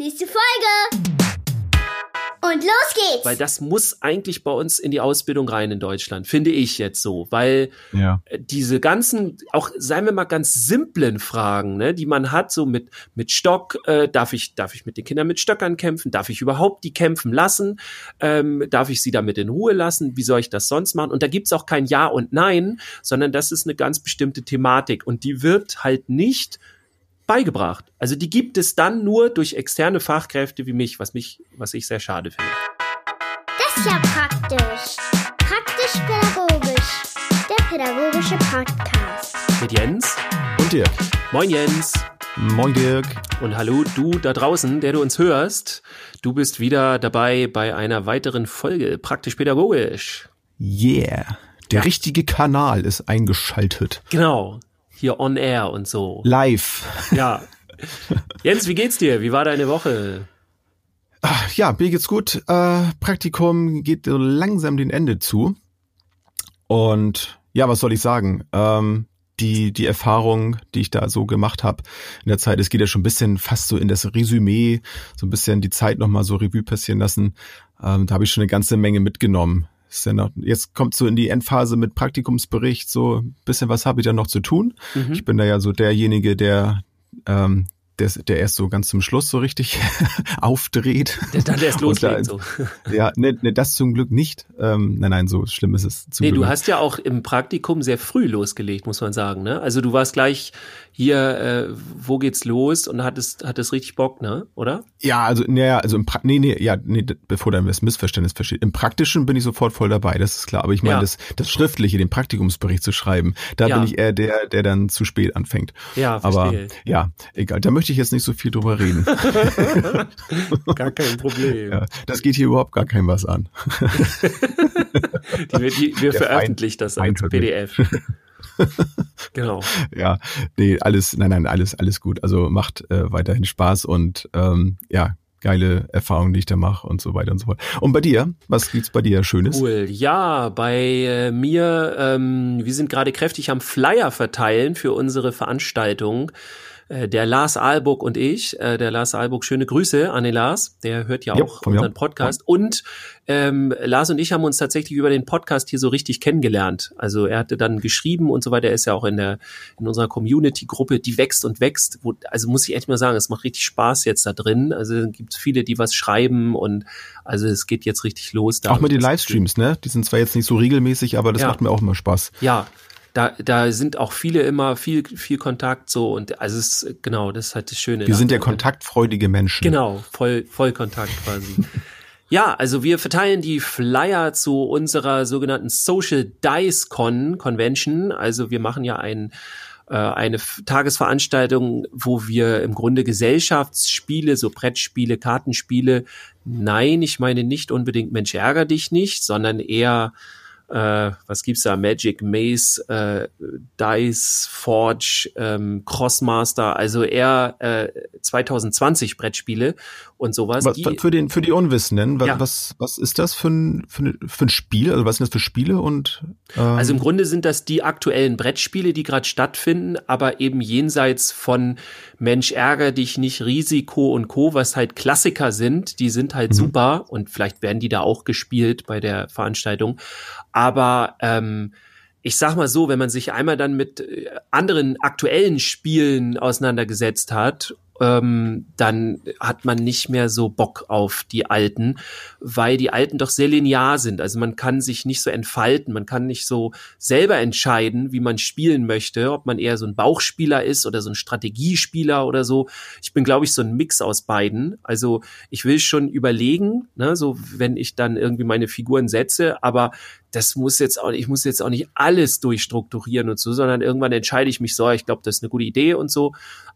Nächste Folge! Und los geht's! Weil das muss eigentlich bei uns in die Ausbildung rein in Deutschland, finde ich jetzt so. Weil Ja. diese ganzen, auch seien wir mal ganz simplen Fragen, ne, die man hat, so mit, mit Stock, äh, darf ich, darf ich mit den Kindern mit Stöckern kämpfen? Darf ich überhaupt die kämpfen lassen? Ähm, darf ich sie damit in Ruhe lassen? Wie soll ich das sonst machen? Und da gibt's auch kein Ja und Nein, sondern das ist eine ganz bestimmte Thematik. Und die wird halt nicht beigebracht. Also die gibt es dann nur durch externe Fachkräfte wie mich, was mich, was ich sehr schade finde. Das ist ja praktisch. Praktisch-pädagogisch. Der pädagogische Podcast. Mit Jens. Und Dirk. Moin Jens. Moin Dirk. Und hallo du da draußen, der du uns hörst. Du bist wieder dabei bei einer weiteren Folge Praktisch Pädagogisch. Yeah. Der richtige Kanal ist eingeschaltet. Genau. Hier on air und so. Live. Ja. Jens, wie geht's dir? Wie war deine Woche? Ach, ja, mir geht's gut. Äh, Praktikum geht so langsam den Ende zu. Und ja, was soll ich sagen? Ähm, die, die Erfahrung, die ich da so gemacht habe in der Zeit, es geht ja schon ein bisschen fast so in das Resümee, so ein bisschen die Zeit nochmal so Revue passieren lassen. Ähm, da habe ich schon eine ganze Menge mitgenommen. Ist ja noch, jetzt kommt so in die Endphase mit Praktikumsbericht, so ein bisschen was habe ich da noch zu tun. Mhm. Ich bin da ja so derjenige, der, ähm, der, der erst so ganz zum Schluss so richtig aufdreht. Der dann erst Und da- loslegt so. Ja, ne, ne, das zum Glück nicht. Ähm, nein, nein, so schlimm ist es zum Nee, Glück. du hast ja auch im Praktikum sehr früh losgelegt, muss man sagen, ne? Also du warst gleich hier, äh, wo geht's los und hattest, hattest richtig Bock, ne? Oder? Ja, also, naja, also im pra nee, nee, ja, nee, bevor dann das Missverständnis versteht. Im Praktischen bin ich sofort voll dabei, das ist klar. Aber ich meine, Ja. das, das Schriftliche, den Praktikumsbericht zu schreiben, da Ja. bin ich eher der, der dann zu spät anfängt. Ja, Aber verstehe. ja, egal. Da möchte ich jetzt nicht so viel drüber reden. Gar kein Problem. ja, das geht hier überhaupt gar kein was an. Die, wir die, wir veröffentlichen das als. PDF. genau. ja, nee, alles, nein, nein, alles, alles gut. Also macht äh, weiterhin Spaß und ähm, ja, geile Erfahrungen, die ich da mache und so weiter und so fort. Und bei dir, was gibt's bei dir Schönes? Cool. Ja, bei äh, mir, ähm, wir sind gerade kräftig am Flyer verteilen für unsere Veranstaltung. Äh, Der Lars Alburg und ich, äh, der Lars Alburg, schöne Grüße an den Lars, der hört ja Ja, auch unseren. Podcast. Und ähm, Lars und ich haben uns tatsächlich über den Podcast hier so richtig kennengelernt. Also er hatte dann geschrieben und so weiter. Er ist ja auch in der in unserer Community-Gruppe, die wächst und wächst. Wo, also muss ich echt mal sagen, es macht richtig Spaß jetzt da drin. Also gibt viele, die was schreiben und also es geht jetzt richtig los. Auch mit den Livestreams, ne? Die sind zwar jetzt nicht so regelmäßig, aber das Ja. macht mir auch immer Spaß. ja, da, da sind auch viele immer viel, viel Kontakt so und also es ist, genau, das ist halt das Schöne. Wir sind ja kontaktfreudige Menschen. Genau, voll, Vollkontakt quasi. ja, also wir verteilen die Flyer zu unserer sogenannten Social Dice Con Convention. Also wir machen ja ein äh, eine Tagesveranstaltung, wo wir im Grunde Gesellschaftsspiele, so Brettspiele, Kartenspiele, nein, ich meine nicht unbedingt Mensch ärger dich nicht, sondern eher äh, was gibt's da? Magic, Maze, äh, Dice, Forge, ähm, Crossmaster, also eher äh, 2020 Brettspiele und sowas. Was, für den für die Unwissenden, was, Ja. was was ist das für ein, für, ein, für ein Spiel? Also was sind das für Spiele und ähm, Also im Grunde sind das die aktuellen Brettspiele, die gerade stattfinden, aber eben jenseits von Mensch ärger dich nicht, Risiko und Co., was halt Klassiker sind, die sind halt super und vielleicht werden die da auch gespielt bei der Veranstaltung. Aber ähm, ich sag mal so, wenn man sich einmal dann mit äh, anderen aktuellen Spielen auseinandergesetzt hat, ähm, dann hat man nicht mehr so Bock auf die alten, weil die alten doch sehr linear sind. Also man kann sich nicht so entfalten, man kann nicht so selber entscheiden, wie man spielen möchte, ob man eher so ein Bauchspieler ist oder so ein Strategiespieler oder so. Ich bin, glaube ich, so ein Mix aus beiden. Also ich will schon überlegen, ne, so wenn ich dann irgendwie meine Figuren setze, aber das muss jetzt auch, ich muss jetzt auch nicht alles durchstrukturieren und so, sondern irgendwann entscheide ich mich so, ich glaube, das ist eine gute Idee und so.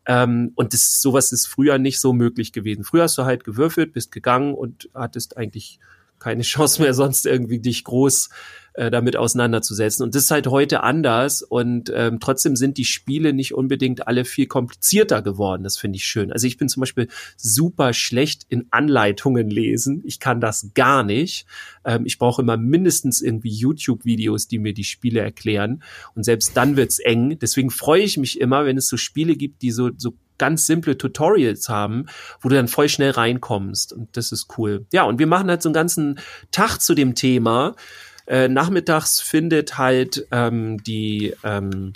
Ähm, und das, sowas ist früher nicht so möglich gewesen. Früher hast du halt gewürfelt, bist gegangen und hattest eigentlich keine Chance mehr, sonst irgendwie dich groß äh, damit auseinanderzusetzen. Und das ist halt heute anders und ähm, trotzdem sind die Spiele nicht unbedingt alle viel komplizierter geworden. Das finde ich schön. Also ich bin zum Beispiel super schlecht in Anleitungen lesen. Ich kann das gar nicht. Ähm, ich brauche immer mindestens irgendwie YouTube-Videos, die mir die Spiele erklären. Und selbst dann wird's eng. Deswegen freue ich mich immer, wenn es so Spiele gibt, die so, so ganz simple Tutorials haben, wo du dann voll schnell reinkommst. Und das ist cool. Ja, und wir machen halt so einen ganzen Tag zu dem Thema. Äh, nachmittags findet halt ähm, die ähm,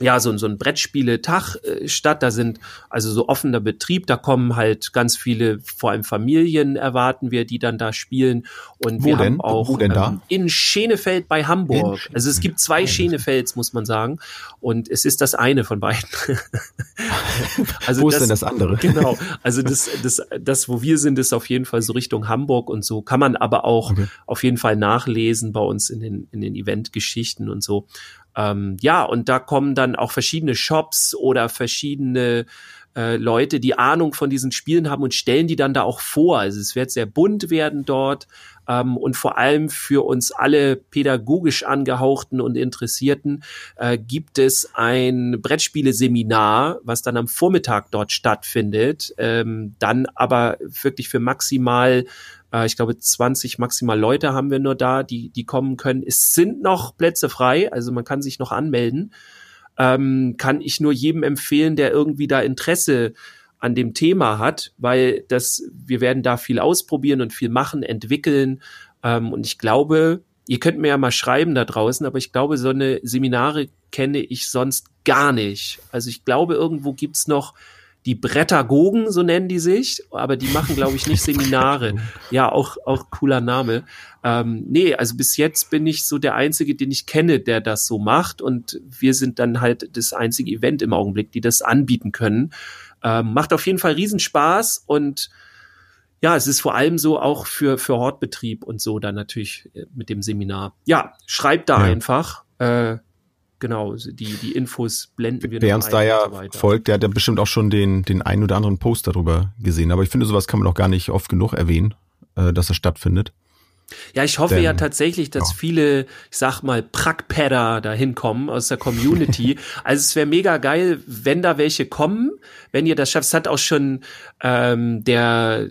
ja, so, so ein Brettspiele-Tag äh, statt. Da sind also so offener Betrieb. Da kommen halt ganz viele, vor allem Familien erwarten wir, die dann da spielen. Und Wo wir denn? haben auch Wo denn da? ähm, in Schenefeld bei Hamburg. In also es gibt zwei Schenefeld. Schenefelds, muss man sagen. Und es ist das eine von beiden. also Wo ist denn das andere? Genau. Also das, das, das, wo wir sind, ist auf jeden Fall so Richtung Hamburg und so. Kann man aber auch Okay. auf jeden Fall nachlesen bei uns in den, in den Eventgeschichten und so. Ähm, ja, und da kommen dann auch verschiedene Shops oder verschiedene äh, Leute, die Ahnung von diesen Spielen haben und stellen die dann da auch vor. Also es wird sehr bunt werden dort ähm, und vor allem für uns alle pädagogisch angehauchten und Interessierten äh, gibt es ein Brettspiele-Seminar, was dann am Vormittag dort stattfindet. Ähm, dann aber wirklich für maximal äh, ich glaube, 20 maximal Leute haben wir nur da, die, die kommen können. Es sind noch Plätze frei, also man kann sich noch anmelden. Ähm, kann ich nur jedem empfehlen, der irgendwie da Interesse an dem Thema hat, weil das, wir werden da viel ausprobieren und viel machen, entwickeln. Ähm, und ich glaube, ihr könnt mir ja mal schreiben da draußen, aber ich glaube, so eine Seminare kenne ich sonst gar nicht. Also ich glaube, irgendwo gibt's noch die Brettagogen, so nennen die sich, aber die machen, glaube ich, nicht Seminare. Ja, auch, auch cooler Name. Ähm, nee, also bis jetzt bin ich so der Einzige, den ich kenne, der das so macht. Und wir sind dann halt das einzige Event im Augenblick, die das anbieten können. Ähm, macht auf jeden Fall Riesenspaß und ja, es ist vor allem so auch für, für Hortbetrieb und so dann natürlich äh, mit dem Seminar. Ja, schreibt da Ja. einfach. Äh, genau, die, die Infos blenden wir Wer uns da ja so folgt, der hat ja bestimmt auch schon den, den einen oder anderen Post darüber gesehen. Aber ich finde, sowas kann man auch gar nicht oft genug erwähnen, äh, dass das stattfindet. Ja, ich hoffe Denn, ja tatsächlich, dass ja. viele, ich sag mal, Prackpadder da hinkommen aus der Community. also es wäre mega geil, wenn da welche kommen, wenn ihr das schafft. Es hat auch schon ähm, der,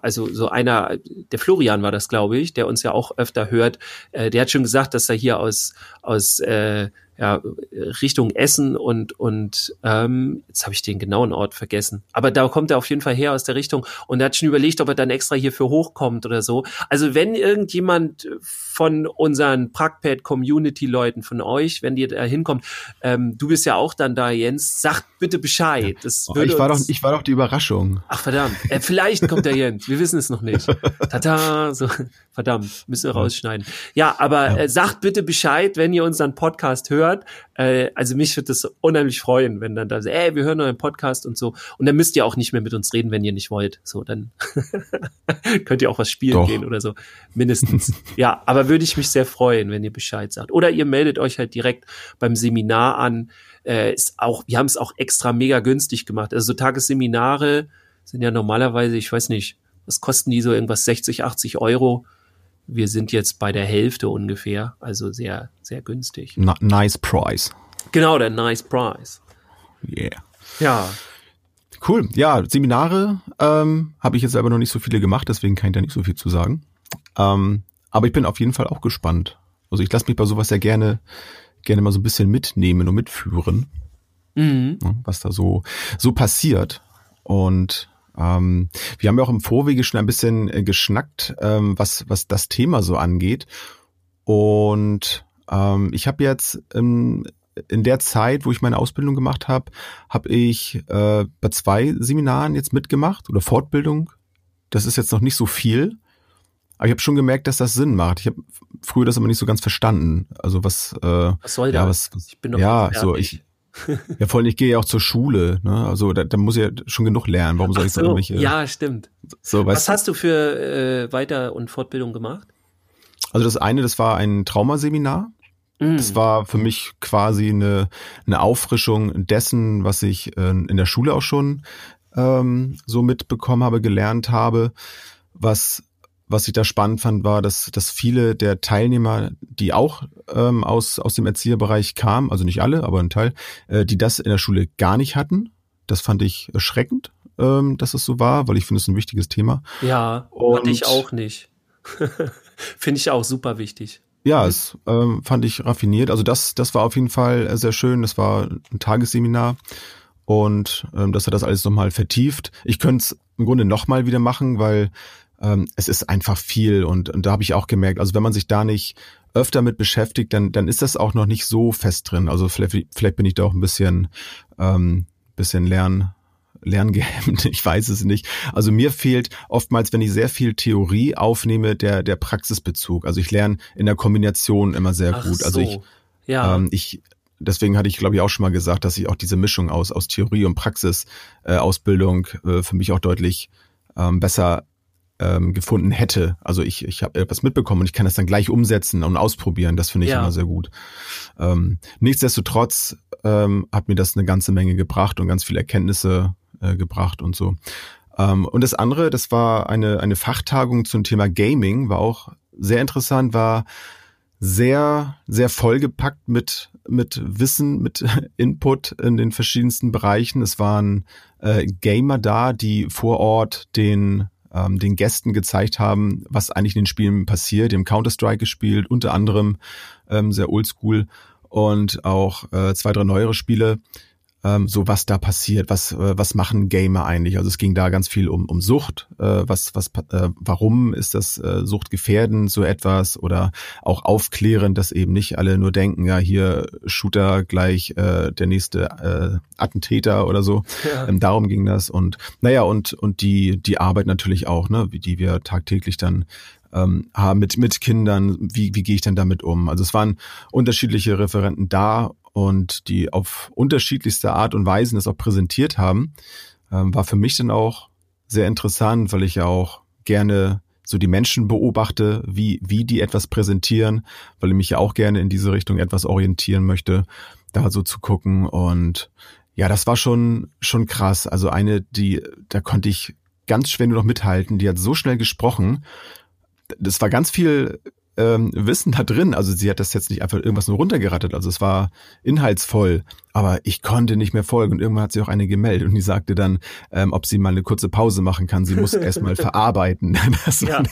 also so einer, der Florian war das, glaube ich, der uns ja auch öfter hört, äh, der hat schon gesagt, dass er hier aus, aus äh, ja, Richtung Essen und und ähm, jetzt habe ich den genauen Ort vergessen. Aber da kommt er auf jeden Fall her aus der Richtung und er hat schon überlegt, ob er dann extra hierfür hochkommt oder so. Also wenn irgendjemand von unseren Prackpad Community Leuten von euch, wenn ihr da hinkommt, ähm, du bist ja auch dann da, Jens, sagt bitte Bescheid. Das Oh, ich, war doch, ich war doch die Überraschung. Ach verdammt, äh, vielleicht kommt der Jens, wir wissen es noch nicht. Tata, so verdammt, müssen wir rausschneiden. Ja, aber. Äh, sagt bitte Bescheid, wenn ihr unseren Podcast hört. Äh, also mich würde das unheimlich freuen, wenn dann da, so, ey, wir hören euren Podcast und so. Und dann müsst ihr auch nicht mehr mit uns reden, wenn ihr nicht wollt. So, dann könnt ihr auch was spielen Doch. gehen oder so, mindestens. ja, aber würde ich mich sehr freuen, wenn ihr Bescheid sagt. Oder ihr meldet euch halt direkt beim Seminar an. Äh, ist auch, wir haben es auch extra mega günstig gemacht. Also so Tagesseminare sind ja normalerweise, ich weiß nicht, was kosten die so irgendwas 60, 80 Euro? Wir sind jetzt bei der Hälfte ungefähr, also sehr, sehr günstig. Na, nice price. Genau, der Nice Price. Yeah. Ja, Cool. Ja, Seminare ähm, habe ich jetzt selber noch nicht so viele gemacht, deswegen kann ich da nicht so viel zu sagen. Ähm, aber ich bin auf jeden Fall auch gespannt. Also ich lasse mich bei sowas ja gerne, gerne mal so ein bisschen mitnehmen und mitführen, mhm. ne, was da so, so passiert. Und ähm, wir haben ja auch im Vorwege schon ein bisschen äh, geschnackt, ähm, was, was das Thema so angeht. Und ähm, ich habe jetzt ähm, in der Zeit, wo ich meine Ausbildung gemacht habe, habe ich äh, bei zwei Seminaren jetzt mitgemacht oder Fortbildung. Das ist jetzt noch nicht so viel, aber ich habe schon gemerkt, dass das Sinn macht. Ich habe früher das aber nicht so ganz verstanden. Also was, äh, was soll ja, das? was, was Ich bin doch ja, so ich, ja, vor allem ich gehe ja auch zur Schule, ne? Also da, da muss ich ja schon genug lernen. Warum soll ich so irgendwelche? ja, stimmt. so, Was hast du für äh, Weiter- und Fortbildung gemacht? also das eine, das war ein Traumaseminar. Mhm. Das war für mich quasi eine, eine Auffrischung dessen, was ich äh, in der Schule auch schon ähm, so mitbekommen habe, gelernt habe, was was ich da spannend fand, war, dass, dass viele der Teilnehmer, die auch ähm, aus, aus dem Erzieherbereich kamen, also nicht alle, aber ein Teil, äh, die das in der Schule gar nicht hatten. Das fand ich erschreckend, ähm, dass es so war, weil ich finde, es ein wichtiges Thema. Ja, und hatte ich auch nicht. finde ich auch super wichtig. Ja, es ähm, fand ich raffiniert. Also das, das war auf jeden Fall sehr schön. Das war ein Tagesseminar und ähm, dass er das alles nochmal vertieft. Ich könnte es im Grunde nochmal wieder machen, weil ähm, es ist einfach viel und, und da habe ich auch gemerkt, also wenn man sich da nicht öfter mit beschäftigt, dann, dann ist das auch noch nicht so fest drin. Also vielleicht, vielleicht bin ich da auch ein bisschen, ähm, bisschen lern, lerngehemmt, ich weiß es nicht. Also mir fehlt oftmals, wenn ich sehr viel Theorie aufnehme, der, der Praxisbezug. Also ich lerne in der Kombination immer sehr Ach gut. Also so. ich, Ja, ähm, ich, deswegen hatte ich, glaube ich, auch schon mal gesagt, dass ich auch diese Mischung aus, aus Theorie und Praxis äh, Ausbildung äh, für mich auch deutlich ähm, besser ähm, gefunden hätte. Also ich, ich habe etwas mitbekommen und ich kann das dann gleich umsetzen und ausprobieren. Das finde ich Ja. immer sehr gut. Ähm, nichtsdestotrotz ähm, hat mir das eine ganze Menge gebracht und ganz viele Erkenntnisse äh, gebracht und so. Ähm, und das andere, das war eine, eine Fachtagung zum Thema Gaming, war auch sehr interessant, war sehr, sehr vollgepackt mit, mit Wissen, mit Input in den verschiedensten Bereichen. Es waren äh, Gamer da, die vor Ort den, ähm, den Gästen gezeigt haben, was eigentlich in den Spielen passiert. Die haben Counter-Strike gespielt, unter anderem ähm, sehr oldschool und auch äh, zwei, drei neuere Spiele ähm, so was da passiert, was äh, was machen Gamer eigentlich? Also es ging da ganz viel um um Sucht, äh, was was äh, warum ist das äh, suchtgefährdend so etwas oder auch aufklärend, dass eben nicht alle nur denken, ja hier Shooter gleich äh, der nächste äh, Attentäter oder so. ja. Ähm, darum ging das und naja und und die die Arbeit natürlich auch, ne, wie die wir tagtäglich dann ähm, mit mit Kindern. Wie wie gehe ich denn damit um? Also es waren unterschiedliche Referenten da und die auf unterschiedlichste Art und Weise das auch präsentiert haben, ähm, war für mich dann auch sehr interessant, weil ich ja auch gerne so die Menschen beobachte, wie, wie die etwas präsentieren, weil ich mich ja auch gerne in diese Richtung etwas orientieren möchte, da so zu gucken. Und ja, das war schon, schon krass. Also eine, die, da konnte ich ganz schwer nur noch mithalten, die hat so schnell gesprochen. Das war ganz viel ähm, Wissen da drin. Also sie hat das jetzt nicht einfach irgendwas nur runtergerattet. Also es war inhaltsvoll, aber ich konnte nicht mehr folgen. Und irgendwann hat sie auch eine gemeldet und die sagte dann, ähm, ob sie mal eine kurze Pause machen kann. Sie muss erst mal verarbeiten. Das, Ja.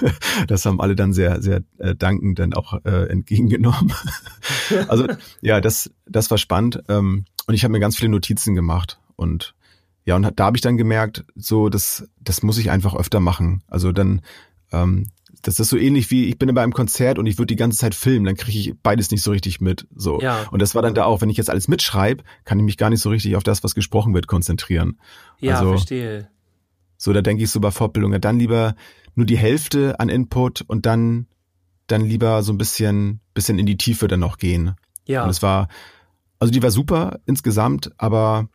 das haben alle dann sehr, sehr äh, dankend dann auch äh, entgegengenommen. also ja, das, das war spannend. Ähm, und ich habe mir ganz viele Notizen gemacht und ja, und da habe ich dann gemerkt, so das, das muss ich einfach öfter machen. Also dann ähm, das ist so ähnlich wie, ich bin bei einem Konzert und ich würde die ganze Zeit filmen, dann kriege ich beides nicht so richtig mit. So. Ja. Und das war dann da auch, wenn ich jetzt alles mitschreibe, kann ich mich gar nicht so richtig auf das, was gesprochen wird, konzentrieren. ja also- verstehe. So, da denke ich so bei Fortbildungen, dann lieber nur die Hälfte an Input und dann, dann lieber so ein bisschen, bisschen in die Tiefe dann noch gehen. Ja, Und es war, also die war super insgesamt, aber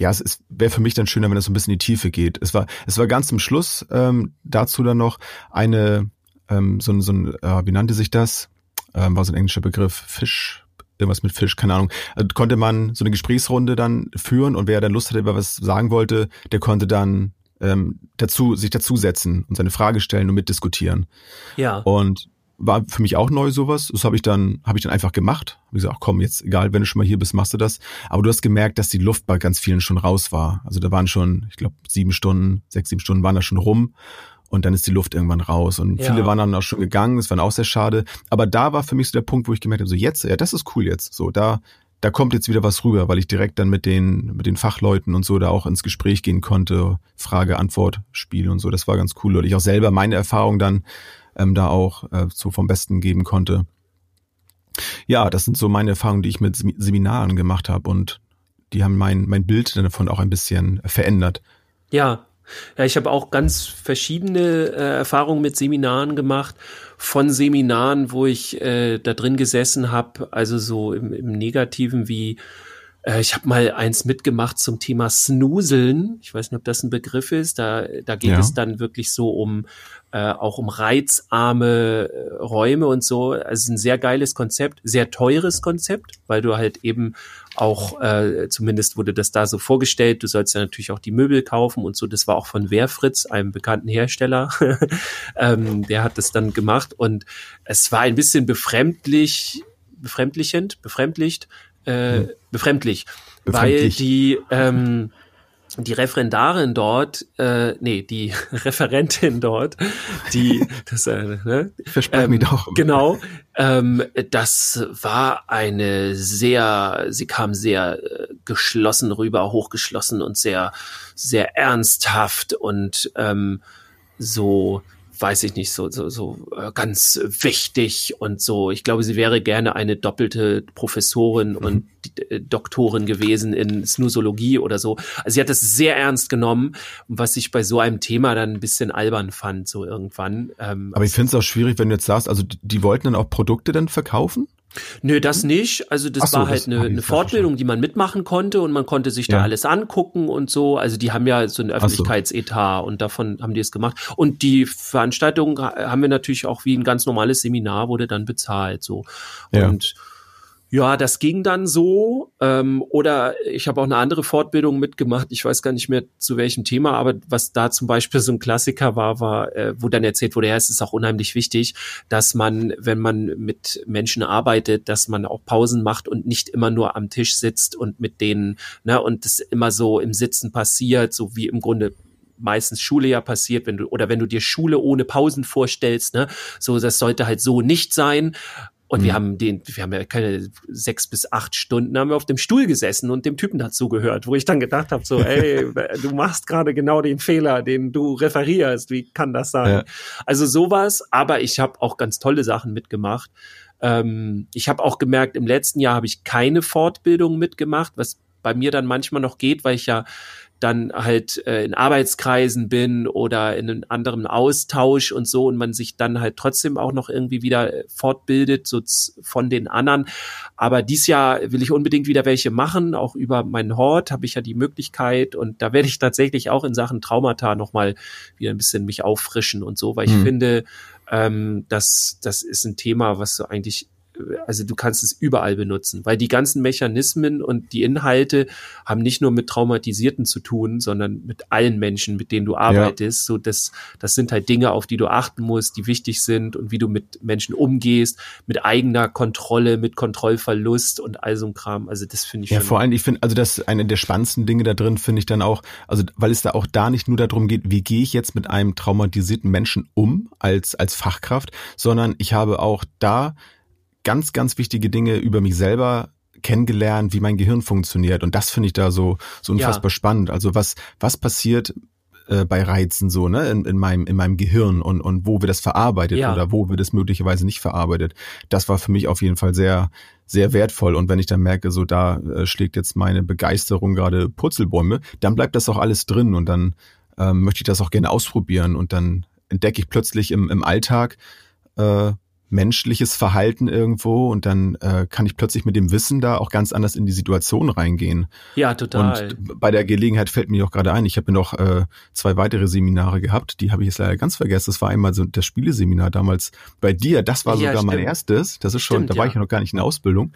ja, es ist- wäre für mich dann schöner, wenn es so ein bisschen in die Tiefe geht. Es war, es war ganz zum Schluss ähm, dazu dann noch eine, ähm, so ein, so ein äh, wie nannte sich das? Ähm, war so ein englischer Begriff, Fisch, irgendwas mit Fisch, keine Ahnung. Also konnte man so eine Gesprächsrunde dann führen und wer dann Lust hatte, über was sagen wollte, der konnte dann ähm, dazu, sich dazusetzen und seine Frage stellen und mitdiskutieren. ja, Und war für mich auch neu sowas. Das habe ich dann, habe ich dann einfach gemacht. Hab gesagt, ach komm, jetzt egal, wenn du schon mal hier bist, machst du das. Aber du hast gemerkt, dass die Luft bei ganz vielen schon raus war. Also da waren schon, ich glaube, sieben Stunden, sechs, sieben Stunden waren da schon rum. Und dann ist die Luft irgendwann raus. Und Ja. viele waren dann auch schon gegangen. Das war auch sehr schade. Aber da war für mich so der Punkt, wo ich gemerkt habe, so jetzt, ja, das ist cool jetzt. So, da, da kommt jetzt wieder was rüber, weil ich direkt dann mit den, mit den Fachleuten und so da auch ins Gespräch gehen konnte. Frage, Antwort, Spiel und so. Das war ganz cool. Und ich auch selber meine Erfahrung dann ähm, da auch äh, so vom Besten geben konnte. Ja, das sind so meine Erfahrungen, die ich mit Sem- Seminaren gemacht habe und die haben mein, mein Bild davon auch ein bisschen verändert. Ja, ja, ich habe auch ganz verschiedene äh, Erfahrungen mit Seminaren gemacht. Von Seminaren, wo ich äh, da drin gesessen habe, also so im, im Negativen wie Äh, ich habe mal eins mitgemacht zum Thema Snuseln. Ich weiß nicht, ob das ein Begriff ist. Da, da geht ja. es dann wirklich so um äh, auch um reizarme äh, Räume und so. Also ein sehr geiles Konzept, sehr teures Konzept, weil du halt eben auch, äh, zumindest wurde das da so vorgestellt, du sollst ja natürlich auch die Möbel kaufen und so. Das war auch von Wehrfritz, einem bekannten Hersteller. ähm, der hat das dann gemacht und es war ein bisschen befremdlich, befremdlichend, befremdlicht, äh, befremdlich, befremdlich, weil die ähm, die Referendarin dort, äh, nee, die Referentin dort, die, das, äh, ne, Versprech ähm, mich doch. Genau, ähm, das war eine sehr, sie kam sehr äh, geschlossen rüber, hochgeschlossen und sehr, sehr ernsthaft und ähm, so weiß ich nicht, so, so, so äh, ganz wichtig und so. Ich glaube, sie wäre gerne eine doppelte Professorin mhm. und äh, Doktorin gewesen in Snusologie oder so. Also sie hat das sehr ernst genommen, was ich bei so einem Thema dann ein bisschen albern fand, so irgendwann. Ähm, Aber ich finde es auch schwierig, wenn du jetzt sagst, also die, die wollten dann auch Produkte dann verkaufen? Nö, das hm? nicht. Also das so, war halt eine, eine Fortbildung, die man mitmachen konnte und man konnte sich ja. da alles angucken und so. Also die haben ja so ein Öffentlichkeitsetat so. und davon haben die es gemacht. Und die Veranstaltung haben wir natürlich auch wie ein ganz normales Seminar, wurde dann bezahlt so. Ja. Und ja, das ging dann so. Ähm, oder ich habe auch eine andere Fortbildung mitgemacht. Ich weiß gar nicht mehr zu welchem Thema, aber was da zum Beispiel so ein Klassiker war, war, äh, wo dann erzählt wurde, ja, es ist auch unheimlich wichtig, dass man, wenn man mit Menschen arbeitet, dass man auch Pausen macht und nicht immer nur am Tisch sitzt und mit denen, ne, und das immer so im Sitzen passiert, so wie im Grunde meistens Schule ja passiert, wenn du oder wenn du dir Schule ohne Pausen vorstellst, ne, so das sollte halt so nicht sein. Und mhm. wir haben den, wir haben ja keine sechs bis acht Stunden haben wir auf dem Stuhl gesessen und dem Typen dazu gehört, wo ich dann gedacht habe, so, ey, du machst gerade genau den Fehler, den du referierst. Wie kann das sein? Ja. Also sowas, aber ich habe auch ganz tolle Sachen mitgemacht. Ähm, ich habe auch gemerkt, im letzten Jahr habe ich keine Fortbildung mitgemacht, was bei mir dann manchmal noch geht, weil ich ja dann halt äh, in Arbeitskreisen bin oder in einem anderen Austausch und so und man sich dann halt trotzdem auch noch irgendwie wieder äh, fortbildet so von den anderen. Aber dies Jahr will ich unbedingt wieder welche machen, auch über meinen Hort habe ich ja die Möglichkeit und da werde ich tatsächlich auch in Sachen Traumata nochmal wieder ein bisschen mich auffrischen und so, weil ich mhm. finde, ähm, das, das ist ein Thema, was so eigentlich also du kannst es überall benutzen, weil die ganzen Mechanismen und die Inhalte haben nicht nur mit Traumatisierten zu tun, sondern mit allen Menschen, mit denen du arbeitest. Ja. So das, das sind halt Dinge, auf die du achten musst, die wichtig sind und wie du mit Menschen umgehst, mit eigener Kontrolle, mit Kontrollverlust und all so ein Kram. Also das finde ich ja vor allem. Ich finde, also das eine der spannendsten Dinge da drin finde ich dann auch, also weil es da auch da nicht nur darum geht, wie gehe ich jetzt mit einem traumatisierten Menschen um als als Fachkraft, sondern ich habe auch da ganz, ganz wichtige Dinge über mich selber kennengelernt, wie mein Gehirn funktioniert. Und das finde ich da so, so unfassbar ja. spannend. Also was, was passiert äh, bei Reizen so, ne, in, in meinem, in meinem Gehirn und, und wo wird das verarbeitet ja. oder wo wird es möglicherweise nicht verarbeitet. Das war für mich auf jeden Fall sehr, sehr wertvoll. Und wenn ich dann merke, so da äh, schlägt jetzt meine Begeisterung gerade Purzelbäume, dann bleibt das auch alles drin und dann ähm, möchte ich das auch gerne ausprobieren und dann entdecke ich plötzlich im, im Alltag, äh, menschliches Verhalten irgendwo und dann äh, kann ich plötzlich mit dem Wissen da auch ganz anders in die Situation reingehen. Ja, total. Und bei der Gelegenheit fällt mir auch gerade ein, ich habe noch äh, zwei weitere Seminare gehabt, die habe ich jetzt leider ganz vergessen. Das war einmal so das Spieleseminar damals bei dir, das war ja, sogar stimmt. mein erstes. Das ist schon, stimmt, da war ja. ich noch gar nicht in Ausbildung.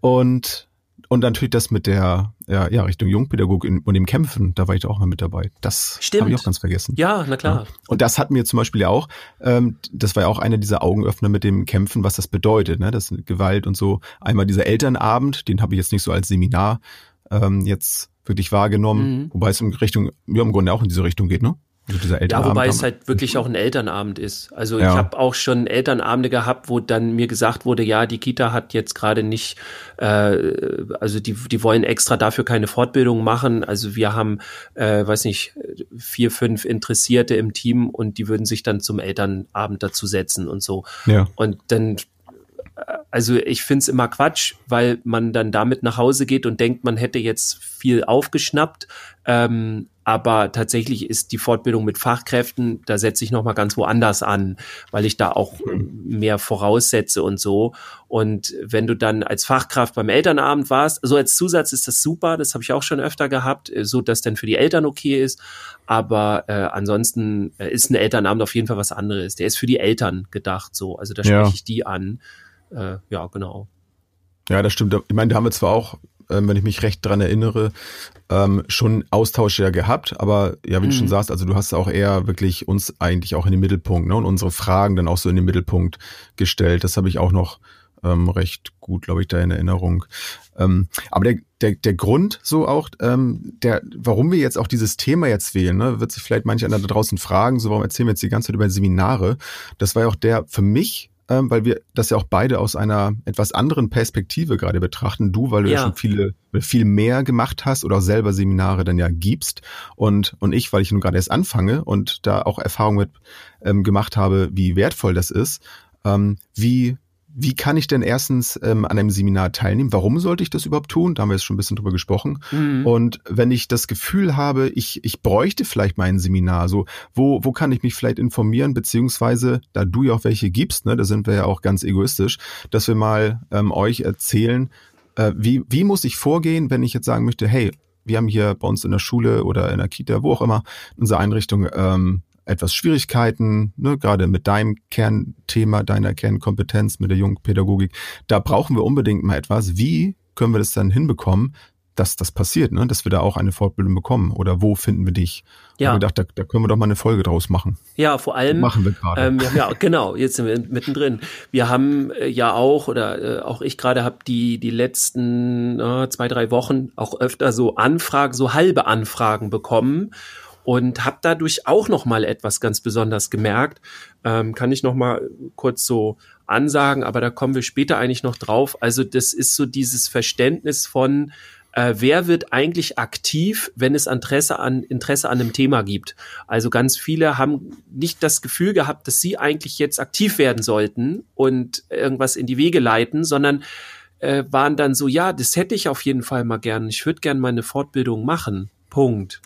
Und und natürlich das mit der ja, ja Richtung Jungpädagog und dem Kämpfen, da war ich auch mal mit dabei. Das habe ich auch ganz vergessen. Ja, na klar. Ja. Und das hat mir zum Beispiel ja auch, ähm, das war ja auch einer dieser Augenöffner mit dem Kämpfen, was das bedeutet, ne? Das Gewalt und so. Einmal dieser Elternabend, den habe ich jetzt nicht so als Seminar ähm, jetzt wirklich wahrgenommen, mhm. wobei es in Richtung, ja im Grunde auch in diese Richtung geht, ne? Dieser ja, wobei es halt wirklich auch ein Elternabend ist. Also ja. ich habe auch schon Elternabende gehabt, wo dann mir gesagt wurde, ja, die Kita hat jetzt gerade nicht, äh, also die, die wollen extra dafür keine Fortbildung machen. Also wir haben, äh, weiß nicht, vier, fünf Interessierte im Team und die würden sich dann zum Elternabend dazu setzen und so. Ja. Und dann also ich find's immer Quatsch, weil man dann damit nach Hause geht und denkt, man hätte jetzt viel aufgeschnappt. Ähm, aber tatsächlich ist die Fortbildung mit Fachkräften, da setze ich nochmal ganz woanders an, weil ich da auch mhm. mehr voraussetze und so. Und wenn du dann als Fachkraft beim Elternabend warst, so als Zusatz ist das super, das habe ich auch schon öfter gehabt, äh, so dass dann für die Eltern okay ist. Aber äh, ansonsten äh, ist ein Elternabend auf jeden Fall was anderes. Der ist für die Eltern gedacht, so. Also da spreche ja. ich die an. Äh, ja, genau. Ja, das stimmt. Ich meine, da haben wir zwar auch ähm, wenn ich mich recht dran erinnere, ähm, schon Austausch ja gehabt, aber ja, wie mhm. du schon mhm. sagst, also du hast auch eher wirklich uns eigentlich auch in den Mittelpunkt ne, und unsere Fragen dann auch so in den Mittelpunkt gestellt. Das habe ich auch noch ähm, recht gut, glaube ich, da in Erinnerung. Ähm, aber der, der, der Grund so auch, ähm, der, warum wir jetzt auch dieses Thema jetzt wählen, ne, wird sich vielleicht manche einer da draußen fragen, so warum erzählen wir jetzt die ganze Zeit über Seminare? Das war ja auch der für mich ähm, weil wir das ja auch beide aus einer etwas anderen Perspektive gerade betrachten. Du, weil du ja, ja schon viele, viel mehr gemacht hast oder auch selber Seminare dann ja gibst und, und ich, weil ich nun gerade erst anfange und da auch Erfahrung mit ähm, gemacht habe, wie wertvoll das ist. Ähm, wie wie kann ich denn erstens ähm, an einem Seminar teilnehmen? Warum sollte ich das überhaupt tun? Da haben wir jetzt schon ein bisschen drüber gesprochen. Mhm. Und wenn ich das Gefühl habe, ich, ich bräuchte vielleicht mal ein Seminar, so wo, wo kann ich mich vielleicht informieren, beziehungsweise da du ja auch welche gibst, ne, da sind wir ja auch ganz egoistisch, dass wir mal ähm, euch erzählen, äh, wie, wie muss ich vorgehen, wenn ich jetzt sagen möchte, hey, wir haben hier bei uns in der Schule oder in der Kita, wo auch immer, unsere Einrichtung ähm, etwas Schwierigkeiten, ne, gerade mit deinem Kernthema, deiner Kernkompetenz, mit der Jungpädagogik. Da brauchen wir unbedingt mal etwas. Wie können wir das dann hinbekommen, dass das passiert, ne? dass wir da auch eine Fortbildung bekommen? Oder wo finden wir dich? Ja. Und gedacht, da, da können wir doch mal eine Folge draus machen. Ja, vor allem. machen wir gerade. Ähm, wir ja, genau, jetzt sind wir mittendrin. Wir haben äh, ja auch, oder äh, auch ich gerade habe die, die letzten äh, zwei, drei Wochen auch öfter so Anfragen, so halbe Anfragen bekommen und habe dadurch auch noch mal etwas ganz besonders gemerkt. Ähm, kann ich noch mal kurz so ansagen, aber da kommen wir später eigentlich noch drauf. Also das ist so dieses Verständnis von äh, wer wird eigentlich aktiv, wenn es Interesse an, Interesse an einem Thema gibt. Also ganz viele haben nicht das Gefühl gehabt, dass sie eigentlich jetzt aktiv werden sollten und irgendwas in die Wege leiten, sondern äh, waren dann so, ja, das hätte ich auf jeden Fall mal gern. Ich würde gern meine Fortbildung machen. Punkt.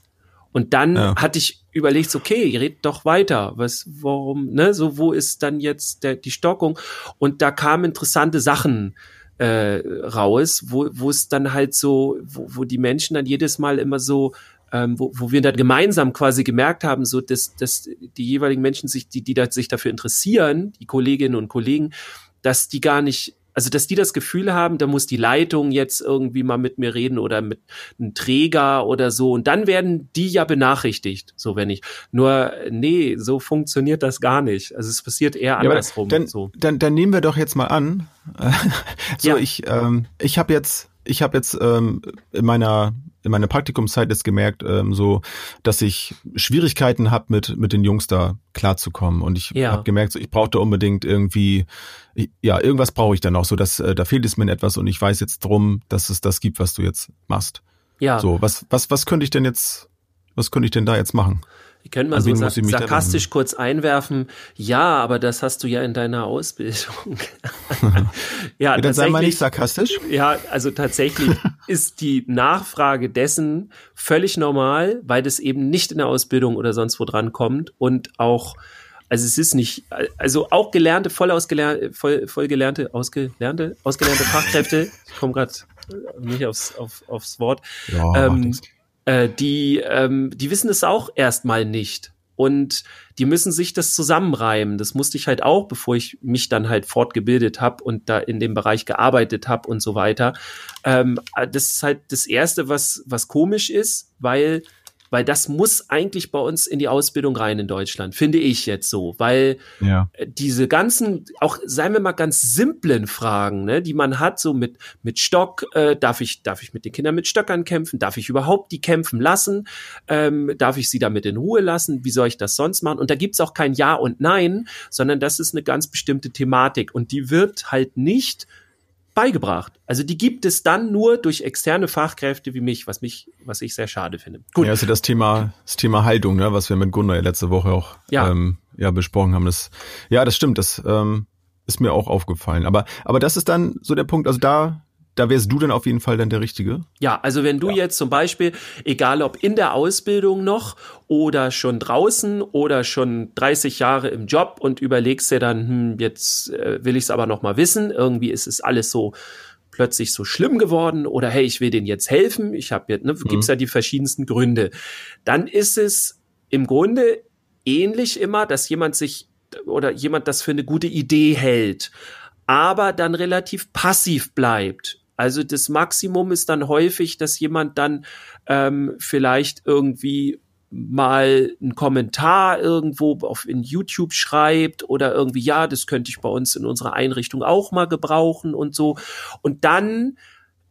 Und dann ja. hatte ich überlegt, okay, red doch weiter. Was, warum, ne? So, wo ist dann jetzt der, die Stockung? Und da kamen interessante Sachen äh, raus, wo, wo es dann halt so, wo, wo die Menschen dann jedes Mal immer so, ähm, wo, wo wir dann gemeinsam quasi gemerkt haben, so dass, dass die jeweiligen Menschen sich, die, die da, sich dafür interessieren, die Kolleginnen und Kollegen, dass die gar nicht also dass die das Gefühl haben, da muss die Leitung jetzt irgendwie mal mit mir reden oder mit einem Träger oder so und dann werden die ja benachrichtigt, so wenn ich. Nur nee, so funktioniert das gar nicht. Also es passiert eher andersrum. Ja, dann, so. dann, dann nehmen wir doch jetzt mal an. so ja. ich ähm, ich habe jetzt ich habe jetzt ähm, in meiner in meiner Praktikumszeit jetzt gemerkt, ähm, so, dass ich Schwierigkeiten habe, mit mit den Jungs da klarzukommen. Und ich ja. habe gemerkt, so, ich brauchte unbedingt irgendwie, ja, irgendwas brauche ich dann auch, so dass äh, da fehlt es mir in etwas und ich weiß jetzt drum, dass es das gibt, was du jetzt machst. Ja. So, was was was könnte ich denn jetzt, was könnte ich denn da jetzt machen? Wir können mal so sark sarkastisch kurz einwerfen, ja, aber das hast du ja in deiner Ausbildung. ja, dann sei mal nicht sarkastisch. Ja, also tatsächlich ist die Nachfrage dessen völlig normal, weil das eben nicht in der Ausbildung oder sonst wo dran kommt und auch also es ist nicht, also auch gelernte, voll ausgelernte, voll, voll gelernte, ausgelernte, ausgelernte Fachkräfte, ich komme gerade nicht aufs, auf, aufs Wort, ja, ähm, äh, die, ähm, die wissen es auch erstmal nicht. Und die müssen sich das zusammenreimen. Das musste ich halt auch, bevor ich mich dann halt fortgebildet habe und da in dem Bereich gearbeitet habe und so weiter. Ähm, das ist halt das Erste, was, was komisch ist, weil weil das muss eigentlich bei uns in die Ausbildung rein in Deutschland, finde ich jetzt so, weil ja. Äh, diese ganzen, auch seien wir mal ganz simplen Fragen, ne, die man hat, so mit mit Stock, äh, darf ich darf ich mit den Kindern mit Stöckern kämpfen, darf ich überhaupt die kämpfen lassen, ähm, darf ich sie damit in Ruhe lassen, wie soll ich das sonst machen? Und da gibt's auch kein Ja und Nein, sondern das ist eine ganz bestimmte Thematik. Und die wird halt nicht beigebracht. Also die gibt es dann nur durch externe Fachkräfte wie mich, was mich, was ich sehr schade finde. Gut. Ja, also das Thema, das Thema Haltung, ne, was wir mit Gunnar letzte Woche auch ja. Ähm, ja besprochen haben. Das, ja, das stimmt. Das ähm, ist mir auch aufgefallen. Aber, aber das ist dann so der Punkt. Also da da wärst du dann auf jeden Fall dann der Richtige. Ja, also wenn du ja. jetzt zum Beispiel, egal ob in der Ausbildung noch oder schon draußen oder schon 30 Jahre im Job und überlegst dir dann, hm, jetzt äh, will ich es aber noch mal wissen, irgendwie ist es alles so plötzlich so schlimm geworden oder hey, ich will denen jetzt helfen, ich habe jetzt, ne, mhm. gibt's ja die verschiedensten Gründe. Dann ist es im Grunde ähnlich immer, dass jemand sich oder jemand das für eine gute Idee hält, aber dann relativ passiv bleibt. Also das Maximum ist dann häufig, dass jemand dann ähm, vielleicht irgendwie mal einen Kommentar irgendwo auf in YouTube schreibt oder irgendwie ja, das könnte ich bei uns in unserer Einrichtung auch mal gebrauchen und so. Und dann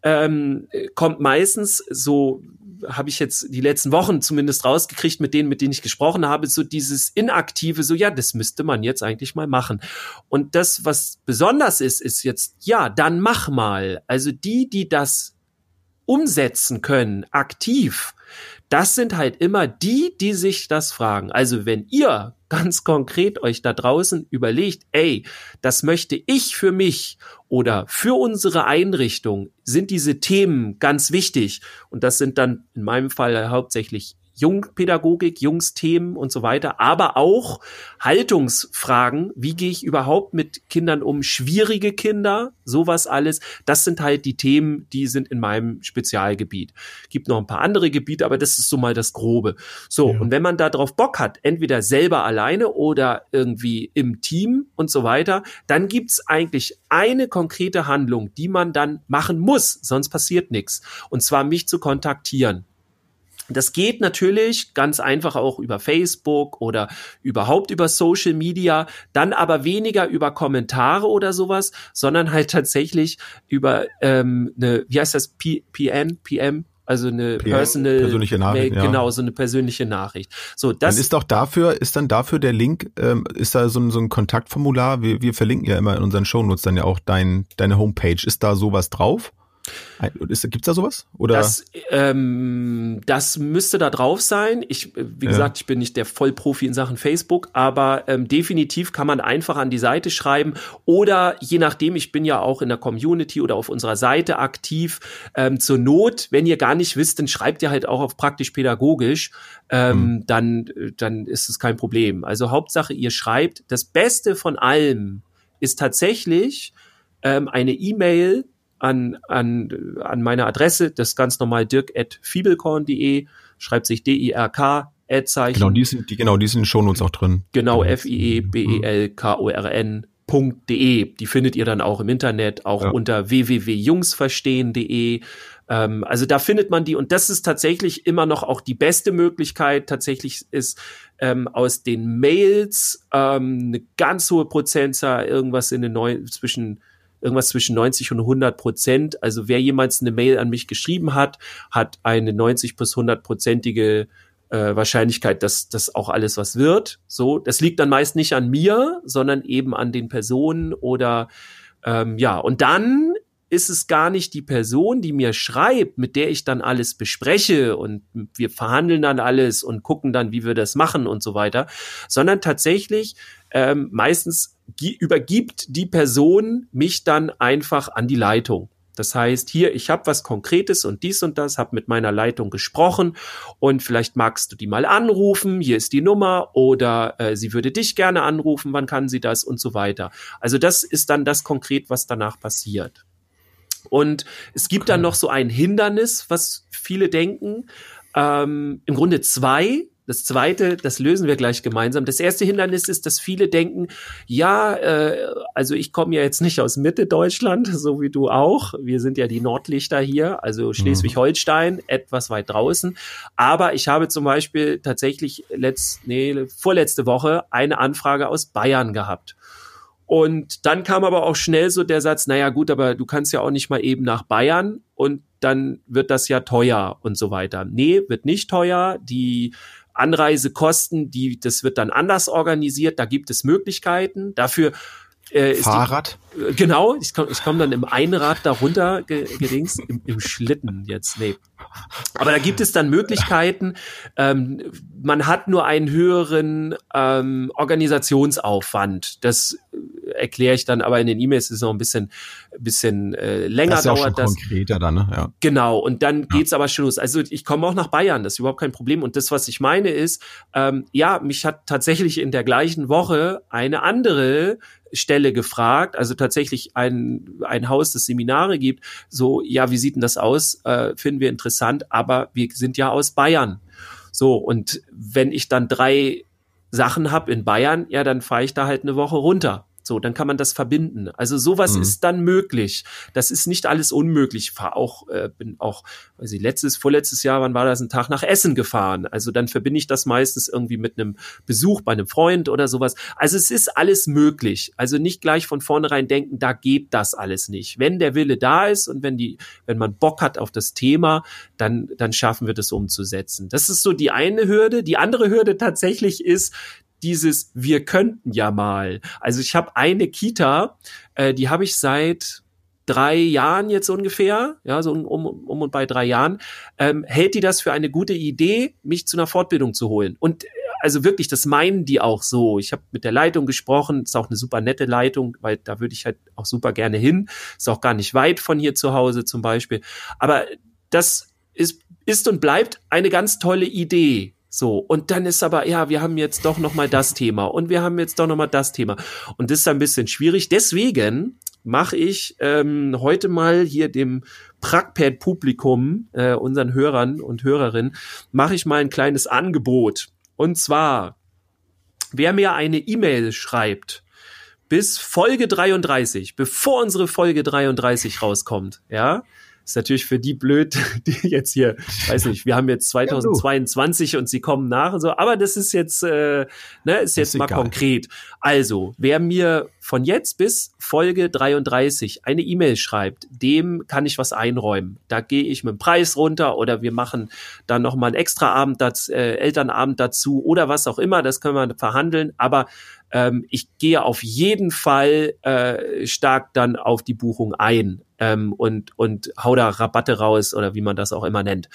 ähm, kommt meistens so habe ich jetzt die letzten Wochen zumindest rausgekriegt mit denen, mit denen ich gesprochen habe, so dieses inaktive, so ja, das müsste man jetzt eigentlich mal machen. Und das, was besonders ist, ist jetzt ja, dann mach mal. Also die, die das umsetzen können, aktiv, das sind halt immer die, die sich das fragen. Also wenn ihr ganz konkret euch da draußen überlegt, ey, das möchte ich für mich oder für unsere Einrichtung, sind diese Themen ganz wichtig. Und das sind dann in meinem Fall hauptsächlich Jungpädagogik, Jungsthemen und so weiter, aber auch Haltungsfragen. Wie gehe ich überhaupt mit Kindern um? Schwierige Kinder, sowas alles. Das sind halt die Themen, die sind in meinem Spezialgebiet. Gibt noch ein paar andere Gebiete, aber das ist so mal das Grobe. So, ja. und wenn man da drauf Bock hat, entweder selber alleine oder irgendwie im Team und so weiter, dann gibt's eigentlich eine konkrete Handlung, die man dann machen muss, sonst passiert nichts. Und zwar mich zu kontaktieren. Das geht natürlich ganz einfach auch über Facebook oder überhaupt über Social Media, dann aber weniger über Kommentare oder sowas, sondern halt tatsächlich über ähm, eine, wie heißt das, P PN, PM, also eine PM, personal persönliche Nachricht, ja. genau so eine persönliche Nachricht. So das dann ist doch dafür ist dann dafür der Link ähm, ist da so ein, so ein Kontaktformular. Wir, wir verlinken ja immer in unseren Shownotes dann ja auch dein deine Homepage. Ist da sowas drauf? Gibt es da sowas? Oder? Das, ähm, das müsste da drauf sein. Ich, wie ja. gesagt, ich bin nicht der Vollprofi in Sachen Facebook, aber ähm, definitiv kann man einfach an die Seite schreiben oder je nachdem, ich bin ja auch in der Community oder auf unserer Seite aktiv. Ähm, zur Not, wenn ihr gar nicht wisst, dann schreibt ihr halt auch auf praktisch pädagogisch. Ähm, mhm. Dann, dann ist es kein Problem. Also Hauptsache, ihr schreibt. Das Beste von allem ist tatsächlich ähm, eine E-Mail an, an, an meine Adresse, das ist ganz normal dirk.fiebelkorn.de, schreibt sich D-I-R-K, Ad-Zeichen. Genau, die sind, die, genau, die sind in den Shownotes auch drin. Genau, F-I-E-B-E-L-K-O-R-N. .de, die findet ihr dann auch im Internet, auch ja. unter www.jungsverstehen.de. Ähm, also da findet man die und das ist tatsächlich immer noch auch die beste Möglichkeit. Tatsächlich ist ähm, aus den Mails ähm, eine ganz hohe Prozentzahl, irgendwas in den neuen zwischen irgendwas zwischen 90 und 100 Prozent. Also wer jemals eine Mail an mich geschrieben hat, hat eine 90 bis 100-prozentige äh, Wahrscheinlichkeit, dass das auch alles was wird. So, das liegt dann meist nicht an mir, sondern eben an den Personen oder ähm, ja. Und dann ist es gar nicht die Person, die mir schreibt, mit der ich dann alles bespreche und wir verhandeln dann alles und gucken dann, wie wir das machen und so weiter, sondern tatsächlich ähm, meistens übergibt die Person mich dann einfach an die Leitung. Das heißt, hier, ich habe was Konkretes und dies und das, habe mit meiner Leitung gesprochen und vielleicht magst du die mal anrufen, hier ist die Nummer oder äh, sie würde dich gerne anrufen, wann kann sie das und so weiter. Also das ist dann das konkret, was danach passiert. Und es gibt okay. dann noch so ein Hindernis, was viele denken. Ähm, Im Grunde zwei. Das zweite, das lösen wir gleich gemeinsam. Das erste Hindernis ist, dass viele denken, ja, äh, also ich komme ja jetzt nicht aus Mitte Deutschland, so wie du auch. Wir sind ja die Nordlichter hier, also Schleswig-Holstein, etwas weit draußen. Aber ich habe zum Beispiel tatsächlich letzt, nee, vorletzte Woche eine Anfrage aus Bayern gehabt. Und dann kam aber auch schnell so der Satz, naja gut, aber du kannst ja auch nicht mal eben nach Bayern und dann wird das ja teuer und so weiter. Nee, wird nicht teuer. Die Anreisekosten, die, das wird dann anders organisiert, da gibt es Möglichkeiten. Dafür äh, Fahrrad? Die, äh, genau, ich komme ich komm dann im Einrad darunter gedings, im, im Schlitten jetzt, nee. Aber da gibt es dann Möglichkeiten, ähm, man hat nur einen höheren ähm, Organisationsaufwand. Das erkläre ich dann, aber in den E-Mails ist es noch ein bisschen, bisschen äh, länger das ist ja dauert das. konkreter dann, ne? Ja. Genau, und dann geht's aber schon los. Also ich komme auch nach Bayern, das ist überhaupt kein Problem. Und das, was ich meine, ist, ähm, ja, mich hat tatsächlich in der gleichen Woche eine andere Stelle gefragt, also tatsächlich ein, ein Haus, das Seminare gibt, so, ja, wie sieht denn das aus? Äh, finden wir interessant, aber wir sind ja aus Bayern. So, und wenn ich dann drei Sachen habe in Bayern, ja, dann fahre ich da halt eine Woche runter. So, dann kann man das verbinden. Also sowas Mhm. ist dann möglich. Das ist nicht alles unmöglich. Ich fahr auch, äh, bin auch, weiß ich, letztes, vorletztes Jahr, wann war das, ein Tag nach Essen gefahren. Also dann verbinde ich das meistens irgendwie mit einem Besuch bei einem Freund oder sowas. Also es ist alles möglich. Also nicht gleich von vornherein denken, da geht das alles nicht. Wenn der Wille da ist und wenn die, wenn man Bock hat auf das Thema, dann, dann schaffen wir das umzusetzen. Das ist so die eine Hürde. Die andere Hürde tatsächlich ist, dieses wir könnten ja mal. Also ich habe eine Kita, äh, die habe ich seit drei Jahren jetzt ungefähr, ja, so um, um und bei drei Jahren, ähm, hält die das für eine gute Idee, mich zu einer Fortbildung zu holen. Und äh, also wirklich, das meinen die auch so. Ich habe mit der Leitung gesprochen, ist auch eine super nette Leitung, weil da würde ich halt auch super gerne hin. Ist auch gar nicht weit von hier zu Hause zum Beispiel. Aber das ist, ist und bleibt eine ganz tolle Idee. So, und dann ist aber, ja, wir haben jetzt doch noch mal das Thema und wir haben jetzt doch noch mal das Thema. Und das ist ein bisschen schwierig. Deswegen mache ich ähm, heute mal hier dem Prackpad-Publikum, äh, unseren Hörern und Hörerinnen, mache ich mal ein kleines Angebot. Und zwar, wer mir eine E-Mail schreibt, bis Folge 33, bevor unsere Folge 33 rauskommt, ja, ist natürlich für die blöd, die jetzt hier, weiß nicht, wir haben jetzt 2022 und sie kommen nach und so, aber das ist jetzt, äh, ne, ist jetzt Ist mal egal. konkret. Also, wer mir von jetzt bis Folge 33 eine E-Mail schreibt, dem kann ich was einräumen. Da gehe ich mit dem Preis runter oder wir machen dann noch mal einen extra Abend, dazu, äh, Elternabend dazu oder was auch immer, das können wir verhandeln, aber ähm, ich gehe auf jeden Fall äh, stark dann auf die Buchung ein ähm, und, und hau da Rabatte raus oder wie man das auch immer nennt.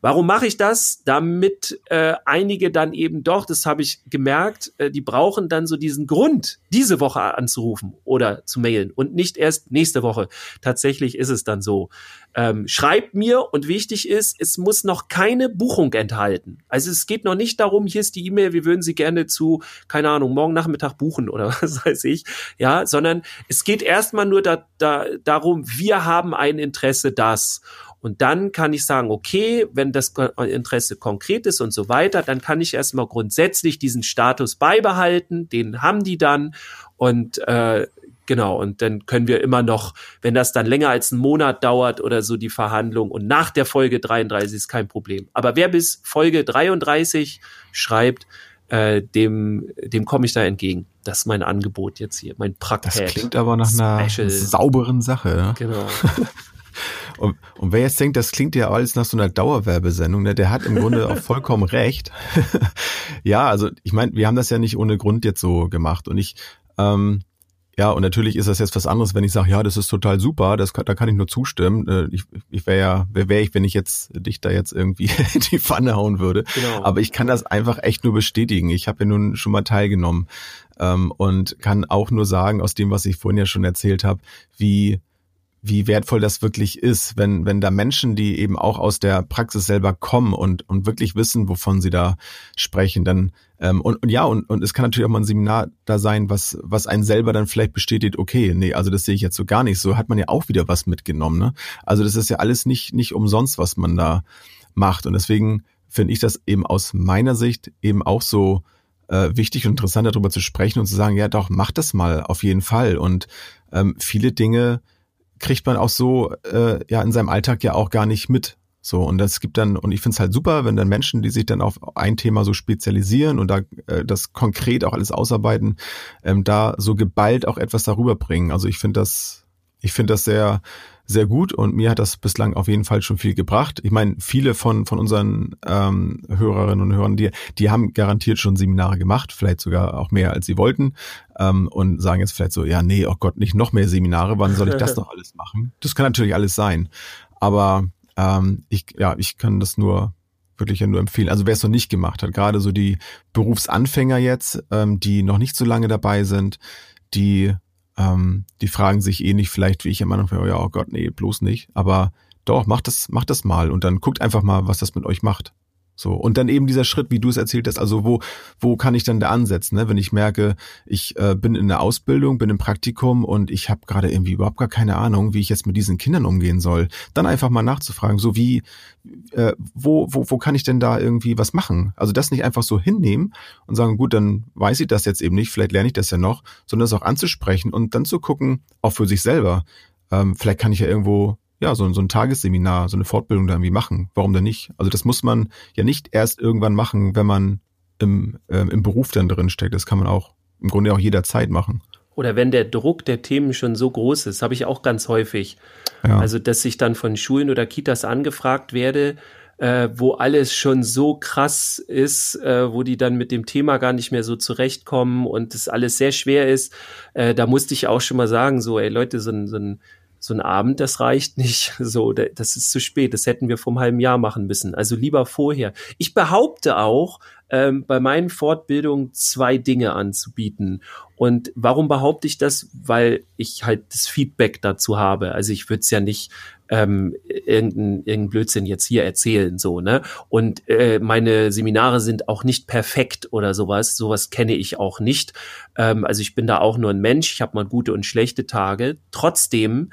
Warum mache ich das? Damit äh, einige dann eben doch, das habe ich gemerkt, äh, die brauchen dann so diesen Grund, diese Woche anzurufen oder zu mailen und nicht erst nächste Woche. Tatsächlich ist es dann so. Ähm, schreibt mir und wichtig ist, es muss noch keine Buchung enthalten. Also es geht noch nicht darum, hier ist die E-Mail, wir würden sie gerne zu, keine Ahnung, morgen Nachmittag buchen oder was weiß ich, ja, sondern es geht erstmal nur da, da, darum, wir haben ein Interesse, das. Und dann kann ich sagen, okay, wenn das Interesse konkret ist und so weiter, dann kann ich erstmal grundsätzlich diesen Status beibehalten, den haben die dann und äh, genau, und dann können wir immer noch, wenn das dann länger als einen Monat dauert oder so die Verhandlung und nach der Folge 33 ist kein Problem. Aber wer bis Folge 33 schreibt, äh, dem, dem komme ich da entgegen. Das ist mein Angebot jetzt hier, mein Das Prackpad. klingt aber nach einer Special. sauberen Sache. Ja? Genau. Und, und wer jetzt denkt, das klingt ja alles nach so einer Dauerwerbesendung, ne, der hat im Grunde auch vollkommen recht. ja, also ich meine, wir haben das ja nicht ohne Grund jetzt so gemacht. Und ich, ähm, ja, und natürlich ist das jetzt was anderes, wenn ich sage, ja, das ist total super, das da kann ich nur zustimmen. Äh, Ich, ich wäre ja, wer wäre ich, wenn ich jetzt dich da jetzt irgendwie in die Pfanne hauen würde. Genau. Aber ich kann das einfach echt nur bestätigen. Ich habe ja nun schon mal teilgenommen ähm, und kann auch nur sagen, aus dem, was ich vorhin ja schon erzählt habe, wie wie wertvoll das wirklich ist, wenn, wenn da Menschen, die eben auch aus der Praxis selber kommen und, und wirklich wissen, wovon sie da sprechen, dann ähm, und, und ja, und, und es kann natürlich auch mal ein Seminar da sein, was, was einen selber dann vielleicht bestätigt, okay, nee, also das sehe ich jetzt so gar nicht. So hat man ja auch wieder was mitgenommen. Ne? Also das ist ja alles nicht, nicht umsonst, was man da macht. Und deswegen finde ich das eben aus meiner Sicht eben auch so äh, wichtig und interessant, darüber zu sprechen und zu sagen, ja doch, mach das mal auf jeden Fall. Und ähm, viele Dinge kriegt man auch so äh, ja in seinem Alltag ja auch gar nicht mit. So, und das gibt dann, und ich finde es halt super, wenn dann Menschen, die sich dann auf ein Thema so spezialisieren und da äh, das konkret auch alles ausarbeiten, ähm, da so geballt auch etwas darüber bringen. Also ich finde das, ich finde das sehr, sehr gut und mir hat das bislang auf jeden Fall schon viel gebracht. Ich meine, viele von, von unseren ähm, Hörerinnen und Hörern, die, die haben garantiert schon Seminare gemacht, vielleicht sogar auch mehr als sie wollten ähm, und sagen jetzt vielleicht so, ja, nee, oh Gott, nicht noch mehr Seminare, wann soll ich das noch alles machen? Das kann natürlich alles sein, aber ähm, ich, ja, ich kann das nur wirklich ja nur empfehlen. Also wer es noch nicht gemacht hat, gerade so die Berufsanfänger jetzt, ähm, die noch nicht so lange dabei sind, die ähm, die fragen sich ähnlich vielleicht wie ich am Anfang, ja, oh Gott, nee, bloß nicht. Aber doch, macht das, macht das mal und dann guckt einfach mal, was das mit euch macht. So, und dann eben dieser Schritt, wie du es erzählt hast, also wo, wo kann ich dann da ansetzen, ne? wenn ich merke, ich äh, bin in der Ausbildung, bin im Praktikum und ich habe gerade irgendwie überhaupt gar keine Ahnung, wie ich jetzt mit diesen Kindern umgehen soll, dann einfach mal nachzufragen, so wie, äh, wo, wo, wo kann ich denn da irgendwie was machen? Also das nicht einfach so hinnehmen und sagen, gut, dann weiß ich das jetzt eben nicht, vielleicht lerne ich das ja noch, sondern das auch anzusprechen und dann zu gucken, auch für sich selber, ähm, vielleicht kann ich ja irgendwo ja, so, so ein Tagesseminar, so eine Fortbildung da irgendwie machen. Warum denn nicht? Also das muss man ja nicht erst irgendwann machen, wenn man im, äh, im Beruf dann drin steckt. Das kann man auch im Grunde auch jederzeit machen. Oder wenn der Druck der Themen schon so groß ist, habe ich auch ganz häufig. Ja. Also, dass ich dann von Schulen oder Kitas angefragt werde, äh, wo alles schon so krass ist, äh, wo die dann mit dem Thema gar nicht mehr so zurechtkommen und das alles sehr schwer ist. Äh, da musste ich auch schon mal sagen, so, ey Leute, so ein, so ein so ein Abend, das reicht nicht. So, das ist zu spät. Das hätten wir vor einem halben Jahr machen müssen. Also lieber vorher. Ich behaupte auch, ähm, bei meinen Fortbildungen zwei Dinge anzubieten. Und warum behaupte ich das? Weil ich halt das Feedback dazu habe. Also ich würde es ja nicht ähm, irgendein, irgendein Blödsinn jetzt hier erzählen, so, ne? Und äh, meine Seminare sind auch nicht perfekt oder sowas. Sowas kenne ich auch nicht. Ähm, also ich bin da auch nur ein Mensch. Ich habe mal gute und schlechte Tage. Trotzdem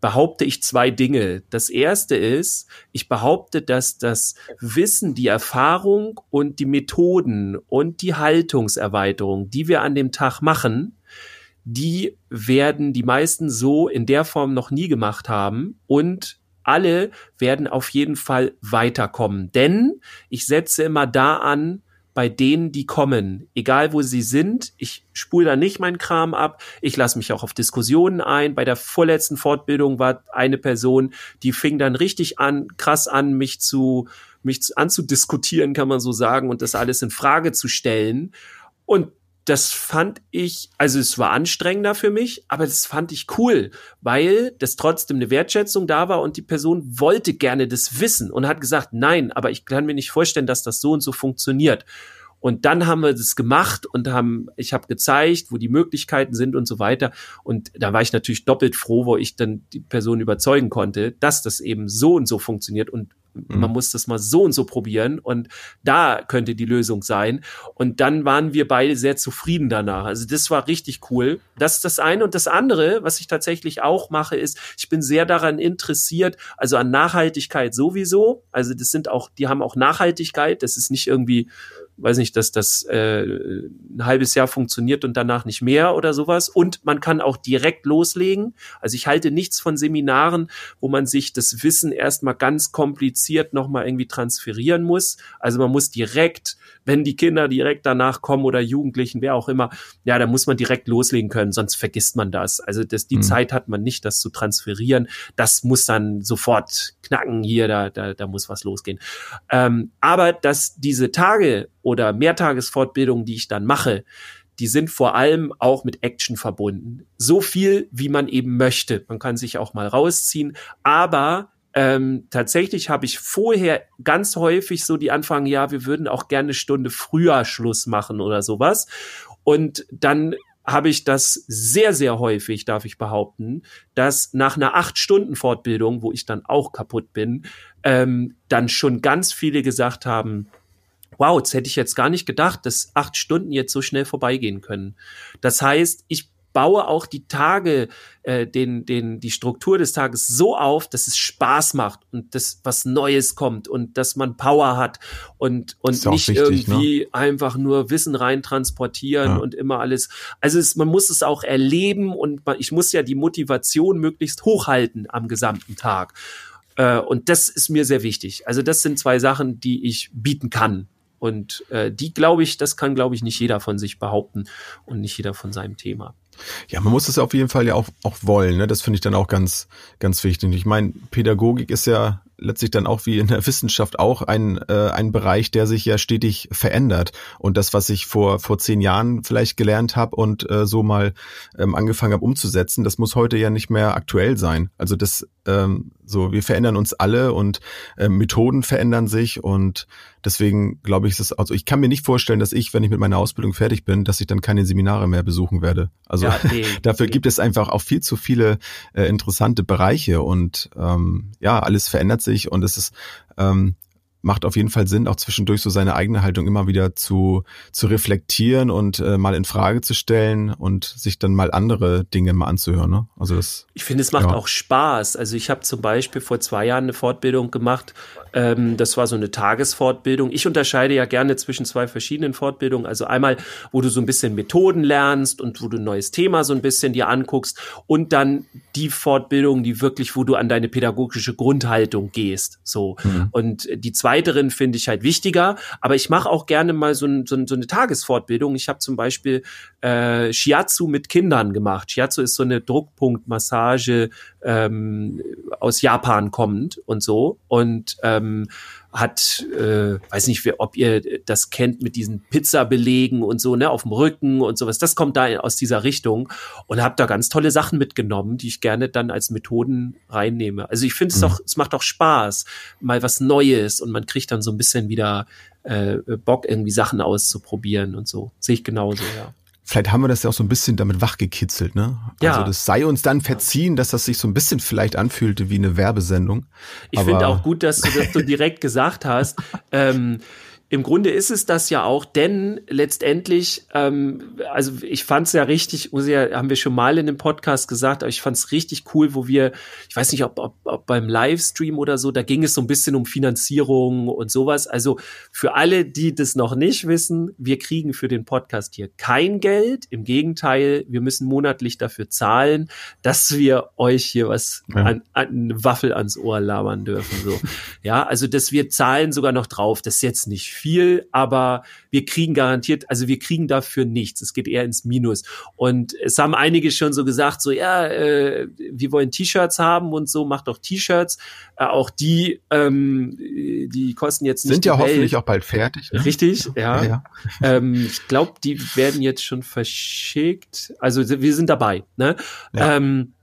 behaupte ich zwei Dinge. Das erste ist, ich behaupte, dass das Wissen, die Erfahrung und die Methoden und die Haltungserweiterung, die wir an dem Tag machen, die werden die meisten so in der Form noch nie gemacht haben und alle werden auf jeden Fall weiterkommen. Denn ich setze immer da an, bei denen, die kommen, egal wo sie sind. Ich spule da nicht meinen Kram ab. Ich lasse mich auch auf Diskussionen ein. Bei der vorletzten Fortbildung war eine Person, die fing dann richtig an, krass an, mich zu, mich anzudiskutieren, kann man so sagen, und das alles in Frage zu stellen. Und das fand ich, also es war anstrengender für mich, aber das fand ich cool, weil das trotzdem eine Wertschätzung da war und die Person wollte gerne das wissen und hat gesagt, nein, aber ich kann mir nicht vorstellen, dass das so und so funktioniert. Und dann haben wir das gemacht und haben, ich habe gezeigt, wo die Möglichkeiten sind und so weiter. Und da war ich natürlich doppelt froh, wo ich dann die Person überzeugen konnte, dass das eben so und so funktioniert und. Man muss das mal so und so probieren und da könnte die Lösung sein. Und dann waren wir beide sehr zufrieden danach. Also das war richtig cool. Das ist das eine. Und das andere, was ich tatsächlich auch mache, ist, ich bin sehr daran interessiert, also an Nachhaltigkeit sowieso. Also das sind auch, die haben auch Nachhaltigkeit. Das ist nicht irgendwie weiß nicht, dass das äh, ein halbes Jahr funktioniert und danach nicht mehr oder sowas. Und man kann auch direkt loslegen. Also ich halte nichts von Seminaren, wo man sich das Wissen erstmal ganz kompliziert nochmal irgendwie transferieren muss. Also man muss direkt, wenn die Kinder direkt danach kommen oder Jugendlichen, wer auch immer, ja, da muss man direkt loslegen können, sonst vergisst man das. Also das, die mhm. Zeit hat man nicht, das zu transferieren. Das muss dann sofort knacken hier, da, da, da muss was losgehen. Ähm, aber dass diese Tage oder Mehrtagesfortbildungen, die ich dann mache, die sind vor allem auch mit Action verbunden. So viel, wie man eben möchte. Man kann sich auch mal rausziehen, aber ähm, tatsächlich habe ich vorher ganz häufig so die Anfang, ja, wir würden auch gerne eine Stunde früher Schluss machen oder sowas. Und dann habe ich das sehr, sehr häufig, darf ich behaupten, dass nach einer acht Stunden Fortbildung, wo ich dann auch kaputt bin, ähm, dann schon ganz viele gesagt haben, wow, das hätte ich jetzt gar nicht gedacht, dass acht Stunden jetzt so schnell vorbeigehen können. Das heißt, ich baue auch die Tage, äh, den, den, die Struktur des Tages so auf, dass es Spaß macht und dass was Neues kommt und dass man Power hat und, und nicht wichtig, irgendwie ne? einfach nur Wissen rein transportieren ja. und immer alles. Also es, man muss es auch erleben und man, ich muss ja die Motivation möglichst hochhalten am gesamten Tag. Äh, und das ist mir sehr wichtig. Also das sind zwei Sachen, die ich bieten kann. Und äh, die glaube ich, das kann, glaube ich, nicht jeder von sich behaupten und nicht jeder von seinem Thema. Ja, man muss es auf jeden Fall ja auch, auch wollen. Ne? Das finde ich dann auch ganz, ganz wichtig. Ich meine, Pädagogik ist ja letztlich dann auch wie in der Wissenschaft auch ein, äh, ein Bereich, der sich ja stetig verändert. Und das, was ich vor, vor zehn Jahren vielleicht gelernt habe und äh, so mal ähm, angefangen habe umzusetzen, das muss heute ja nicht mehr aktuell sein. Also das ähm, so, wir verändern uns alle und äh, Methoden verändern sich und deswegen glaube ich, ist es, also ich kann mir nicht vorstellen, dass ich, wenn ich mit meiner Ausbildung fertig bin, dass ich dann keine Seminare mehr besuchen werde. Also ja, nee, dafür nee. gibt es einfach auch viel zu viele äh, interessante Bereiche und ähm, ja, alles verändert sich und es ist ähm, macht auf jeden Fall Sinn, auch zwischendurch so seine eigene Haltung immer wieder zu, zu reflektieren und äh, mal in Frage zu stellen und sich dann mal andere Dinge mal anzuhören. Ne? Also das, ich finde, es macht ja. auch Spaß. Also ich habe zum Beispiel vor zwei Jahren eine Fortbildung gemacht. Ähm, das war so eine Tagesfortbildung. Ich unterscheide ja gerne zwischen zwei verschiedenen Fortbildungen. Also einmal, wo du so ein bisschen Methoden lernst und wo du ein neues Thema so ein bisschen dir anguckst und dann die Fortbildung, die wirklich, wo du an deine pädagogische Grundhaltung gehst. So. Mhm. Und die zwei weiteren finde ich halt wichtiger, aber ich mache auch gerne mal so, ein, so, so eine Tagesfortbildung. Ich habe zum Beispiel äh, Shiatsu mit Kindern gemacht. Shiatsu ist so eine Druckpunktmassage ähm, aus Japan kommend und so. Und ähm, hat, äh, weiß nicht, ob ihr das kennt mit diesen Pizzabelegen und so, ne, auf dem Rücken und sowas. Das kommt da aus dieser Richtung und habe da ganz tolle Sachen mitgenommen, die ich gerne dann als Methoden reinnehme. Also ich finde es mhm. doch, es macht auch Spaß, mal was Neues und man kriegt dann so ein bisschen wieder äh, Bock, irgendwie Sachen auszuprobieren und so. Sehe ich genauso, ja. Vielleicht haben wir das ja auch so ein bisschen damit wachgekitzelt, ne? Ja. Also das sei uns dann verziehen, dass das sich so ein bisschen vielleicht anfühlte wie eine Werbesendung. Ich finde auch gut, dass du das so direkt gesagt hast. Ähm, im Grunde ist es das ja auch, denn letztendlich, ähm, also ich fand es ja richtig, ja, haben wir schon mal in dem Podcast gesagt, aber ich fand es richtig cool, wo wir, ich weiß nicht, ob, ob, ob beim Livestream oder so, da ging es so ein bisschen um Finanzierung und sowas. Also für alle, die das noch nicht wissen, wir kriegen für den Podcast hier kein Geld. Im Gegenteil, wir müssen monatlich dafür zahlen, dass wir euch hier was ja. an, an eine Waffel ans Ohr labern dürfen. So. ja, also dass wir zahlen sogar noch drauf. Das ist jetzt nicht viel, aber wir kriegen garantiert, also wir kriegen dafür nichts. Es geht eher ins Minus. Und es haben einige schon so gesagt, so ja, äh, wir wollen T-Shirts haben und so, macht doch T-Shirts. Äh, auch die, ähm, die kosten jetzt nicht. Sind ja hoffentlich auch bald fertig. Ne? Richtig, ja. ja, ja. ähm, ich glaube, die werden jetzt schon verschickt. Also wir sind dabei. Ne? Ja. Ähm,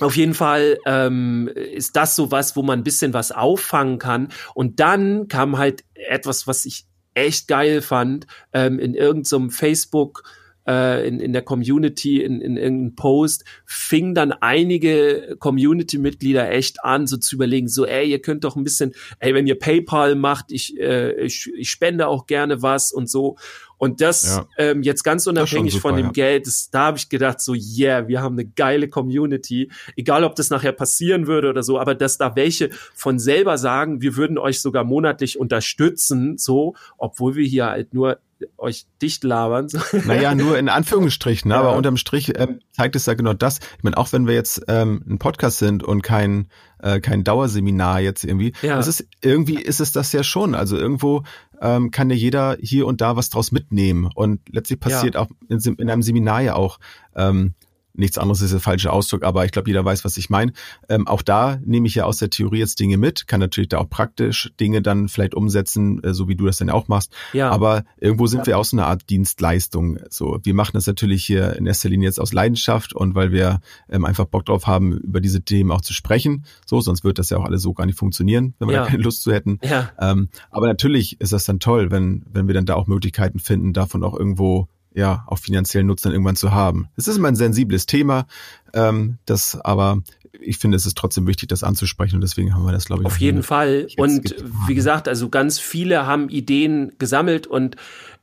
auf jeden Fall ähm, ist das so was, wo man ein bisschen was auffangen kann. Und dann kam halt etwas, was ich echt geil fand, ähm, in irgendeinem so Facebook äh, in, in der Community, in, in irgendeinem Post, fing dann einige Community-Mitglieder echt an, so zu überlegen, so, ey, ihr könnt doch ein bisschen, ey, wenn ihr PayPal macht, ich, äh, ich, ich spende auch gerne was und so. Und das ja. ähm, jetzt ganz unabhängig super, von dem ja. Geld, das, da habe ich gedacht, so, yeah, wir haben eine geile Community. Egal, ob das nachher passieren würde oder so, aber dass da welche von selber sagen, wir würden euch sogar monatlich unterstützen, so, obwohl wir hier halt nur euch dicht labern. Naja, nur in Anführungsstrichen, ne? ja. aber unterm Strich ähm, zeigt es ja genau das. Ich meine, auch wenn wir jetzt ähm, ein Podcast sind und kein, äh, kein Dauerseminar jetzt irgendwie, ja. es ist, irgendwie ist es das ja schon. Also irgendwo ähm, kann ja jeder hier und da was draus mitnehmen. Und letztlich passiert ja. auch in, in, einem Seminar ja auch ähm, nichts anderes ist der falsche Ausdruck, aber ich glaube, jeder weiß, was ich meine. Ähm, auch da nehme ich ja aus der Theorie jetzt Dinge mit, kann natürlich da auch praktisch Dinge dann vielleicht umsetzen, äh, so wie du das dann auch machst. Ja. Aber irgendwo sind ja. wir auch so eine Art Dienstleistung. So, wir machen das natürlich hier in erster Linie jetzt aus Leidenschaft und weil wir ähm, einfach Bock drauf haben, über diese Themen auch zu sprechen. So, sonst wird das ja auch alles so gar nicht funktionieren, wenn wir ja. da keine Lust zu hätten. Ja. Ähm, aber natürlich ist das dann toll, wenn, wenn wir dann da auch Möglichkeiten finden, davon auch irgendwo ja auch finanziellen Nutzen irgendwann zu haben. Es ist immer ein sensibles Thema, ähm, das aber ich finde, es ist trotzdem wichtig, das anzusprechen und deswegen haben wir das, glaube ich. Auf jeden Fall. Und wie gesagt, also ganz viele haben Ideen gesammelt und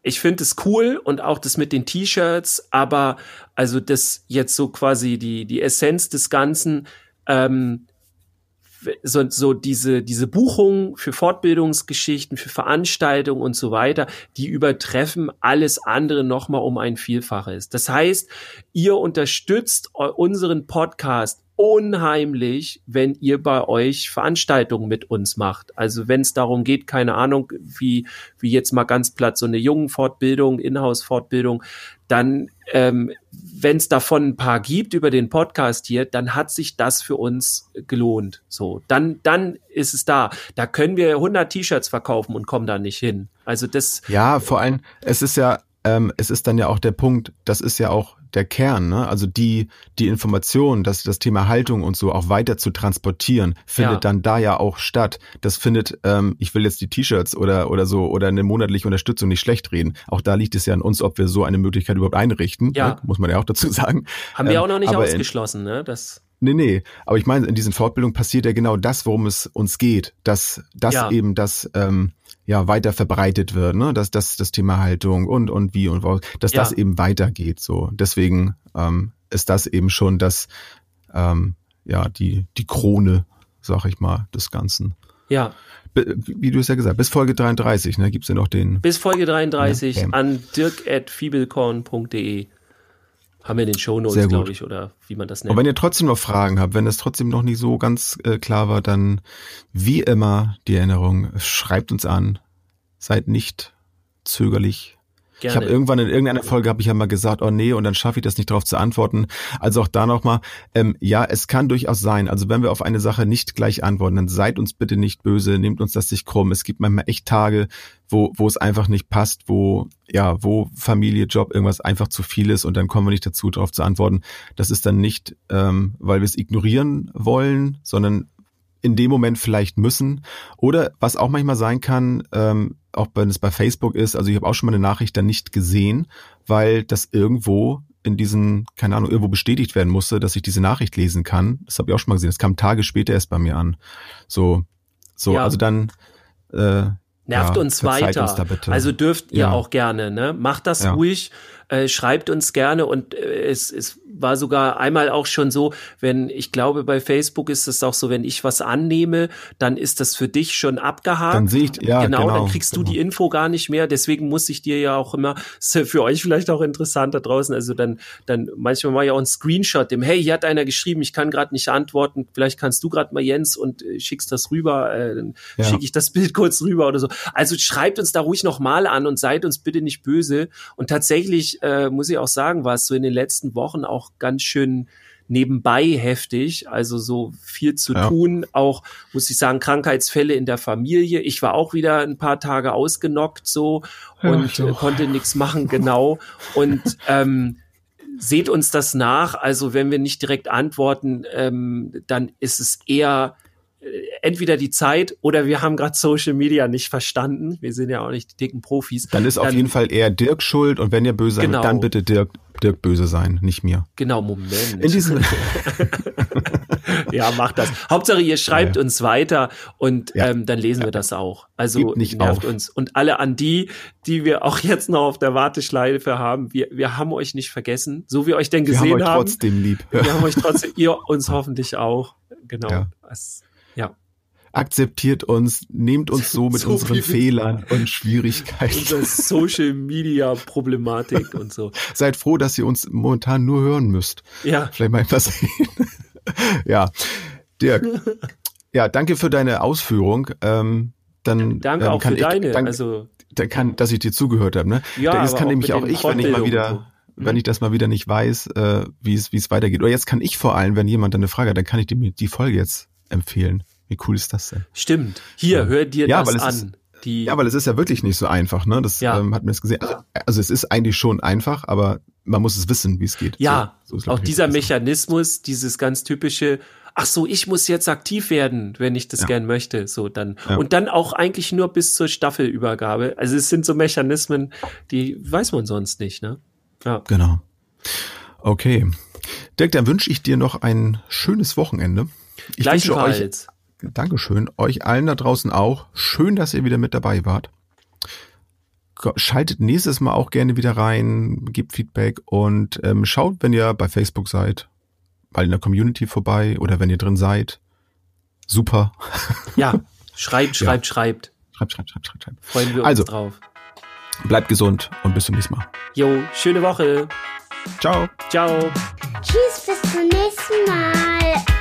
ich finde es cool und auch das mit den T-Shirts, aber also das jetzt so quasi die, die Essenz des Ganzen, ähm, so, so diese, diese Buchungen für Fortbildungsgeschichten, für Veranstaltungen und so weiter, die übertreffen alles andere nochmal um ein Vielfaches. Das heißt, ihr unterstützt unseren Podcast unheimlich, wenn ihr bei euch Veranstaltungen mit uns macht. Also wenn es darum geht, keine Ahnung, wie, wie jetzt mal ganz platt so eine jungen Fortbildung, Inhouse-Fortbildung, dann ähm, wenn es davon ein paar gibt über den Podcast hier, dann hat sich das für uns gelohnt. So, dann, dann ist es da. Da können wir 100 T-Shirts verkaufen und kommen da nicht hin. Also das. Ja, vor allem, es ist ja, ähm, es ist dann ja auch der Punkt, das ist ja auch der Kern, ne? Also die, die Information, dass das Thema Haltung und so auch weiter zu transportieren, findet Ja. dann da ja auch statt. Das findet, ähm, ich will jetzt die T-Shirts oder, oder so oder eine monatliche Unterstützung nicht schlecht reden. Auch da liegt es ja an uns, ob wir so eine Möglichkeit überhaupt einrichten. Ja. Ne? Muss man ja auch dazu sagen. Haben wir Ähm, auch noch nicht ausgeschlossen, ne? Das, Nee, nee, aber ich meine, in diesen Fortbildungen passiert ja genau das, worum es uns geht, dass, dass Ja. eben das ähm, ja weiter verbreitet wird, ne? dass das das Thema Haltung und und wie und wo, dass Ja. das eben weitergeht. So, deswegen ähm, ist das eben schon das ähm, ja die die Krone, sag ich mal, des Ganzen. ja. Wie du es ja gesagt, bis Folge 33, ne, gibt's ja noch den. Bis Folge 33 Ja. an dirk.fiebelkorn.de haben wir in den Shownotes, glaube ich, oder wie man das Und nennt. wenn ihr trotzdem noch Fragen habt, wenn es trotzdem noch nicht so ganz äh, klar war, dann wie immer die Erinnerung, schreibt uns an, seid nicht zögerlich. Ich habe Gerne. irgendwann in irgendeiner Folge habe ich ja mal gesagt, oh nee, und dann schaffe ich das nicht darauf zu antworten. Also auch da nochmal, ähm, ja, es kann durchaus sein. Also wenn wir auf eine Sache nicht gleich antworten, dann seid uns bitte nicht böse, nehmt uns das nicht krumm. Es gibt manchmal echt Tage, wo, wo es einfach nicht passt, wo, ja, wo Familie, Job, irgendwas einfach zu viel ist und dann kommen wir nicht dazu, darauf zu antworten. Das ist dann nicht, ähm, weil wir es ignorieren wollen, sondern in dem Moment vielleicht müssen. Oder was auch manchmal sein kann, ähm, auch wenn es bei Facebook ist, also ich habe auch schon mal eine Nachricht dann nicht gesehen, weil das irgendwo in diesen, keine Ahnung, irgendwo bestätigt werden musste, dass ich diese Nachricht lesen kann. Das habe ich auch schon mal gesehen. Das kam Tage später erst bei mir an. So, so, Ja. also dann äh, Nervt ja, uns weiter. uns. Also dürft ihr Ja. auch gerne, ne? Macht das ruhig, äh, schreibt uns gerne und äh, es, es war sogar einmal auch schon so, wenn ich glaube bei Facebook ist es auch so, wenn ich was annehme, dann ist das für dich schon abgehakt. Dann sehe ich, ja, genau, genau, dann kriegst du genau. die Info gar nicht mehr. Deswegen muss ich dir ja auch immer, ist ja für euch vielleicht auch interessant da draußen. Also dann, dann manchmal mache ich auch einen Screenshot, dem, hey, hier hat einer geschrieben, ich kann gerade nicht antworten, vielleicht kannst du gerade mal Jens und äh, schickst das rüber, äh, dann Ja. schicke ich das Bild kurz rüber oder so. Also schreibt uns da ruhig nochmal an und seid uns bitte nicht böse. Und tatsächlich äh, muss ich auch sagen, war es so in den letzten Wochen auch ganz schön nebenbei heftig, also so viel zu Ja. tun, auch muss ich sagen, Krankheitsfälle in der Familie. Ich war auch wieder ein paar Tage ausgenockt so Ja, und auch. konnte nichts machen, genau. Und ähm, seht uns das nach. Also wenn wir nicht direkt antworten, ähm, dann ist es eher entweder die Zeit oder wir haben gerade Social Media nicht verstanden. Wir sind ja auch nicht die dicken Profis. dann ist auf Dann- jeden Fall eher Dirk schuld und wenn ihr böse seid, Genau. dann bitte Dirk, Dirk böse sein, nicht mir. Genau, Moment. In diesem, ja, macht das. Hauptsache, ihr schreibt Ja. uns weiter und Ja. ähm, dann lesen wir das auch. Also nervt auf. uns. Und alle an die, die wir auch jetzt noch auf der Warteschleife haben, wir, wir haben euch nicht vergessen, so wie ihr euch denn wir haben gesehen euch haben. trotzdem lieb. Wir haben euch trotzdem, ihr uns hoffentlich auch. Genau. Ja. Das, ja. Akzeptiert uns, nehmt uns so mit So unseren Fehlern und Schwierigkeiten. Unsere Social Media Problematik und so. Seid froh, dass ihr uns momentan nur hören müsst. Ja. Vielleicht mal etwas sehen. ja, Dirk. Ja, danke für deine Ausführung. Ähm, dann Danke ähm, auch kann für ich, deine. Dann, also, dann kann, dass ich dir zugehört habe. Ne? Ja, das aber kann nämlich auch ich, wenn ich mal wieder, so. wenn ich das mal wieder nicht weiß, äh, wie es wie es weitergeht. Oder jetzt kann ich vor allem, wenn jemand eine Frage hat, dann kann ich dir die Folge jetzt empfehlen. Wie cool ist das denn? stimmt. Hier, hör dir Ja, das an. ist- Die, Ja, weil es ist ja wirklich nicht so einfach, ne? Das Ja. ähm, hat man jetzt gesehen. Also, also es ist eigentlich schon einfach, aber man muss es wissen, wie es geht. Ja, so, so auch dieser. Mechanismus, dieses ganz typische, ach so, ich muss jetzt aktiv werden, wenn ich das Ja. gern möchte, so dann. Ja. Und dann auch eigentlich nur bis zur Staffelübergabe. Also es sind so Mechanismen, die weiß man sonst nicht, ne? Ja. Genau. Okay. Dirk, dann wünsche ich dir noch ein schönes Wochenende. Ich wünsche euch. Dankeschön, euch allen da draußen auch. Schön, dass ihr wieder mit dabei wart. Schaltet nächstes Mal auch gerne wieder rein, gebt Feedback und ähm, schaut, wenn ihr bei Facebook seid, mal in der Community vorbei oder wenn ihr drin seid. Super. Ja, schreibt, schreibt, schreibt. Schreibt, schreibt, schreibt, schreibt, schreibt. Freuen wir Also. uns drauf. Bleibt gesund und bis zum nächsten Mal. Jo, schöne Woche. Ciao. Ciao. Tschüss, bis zum nächsten Mal.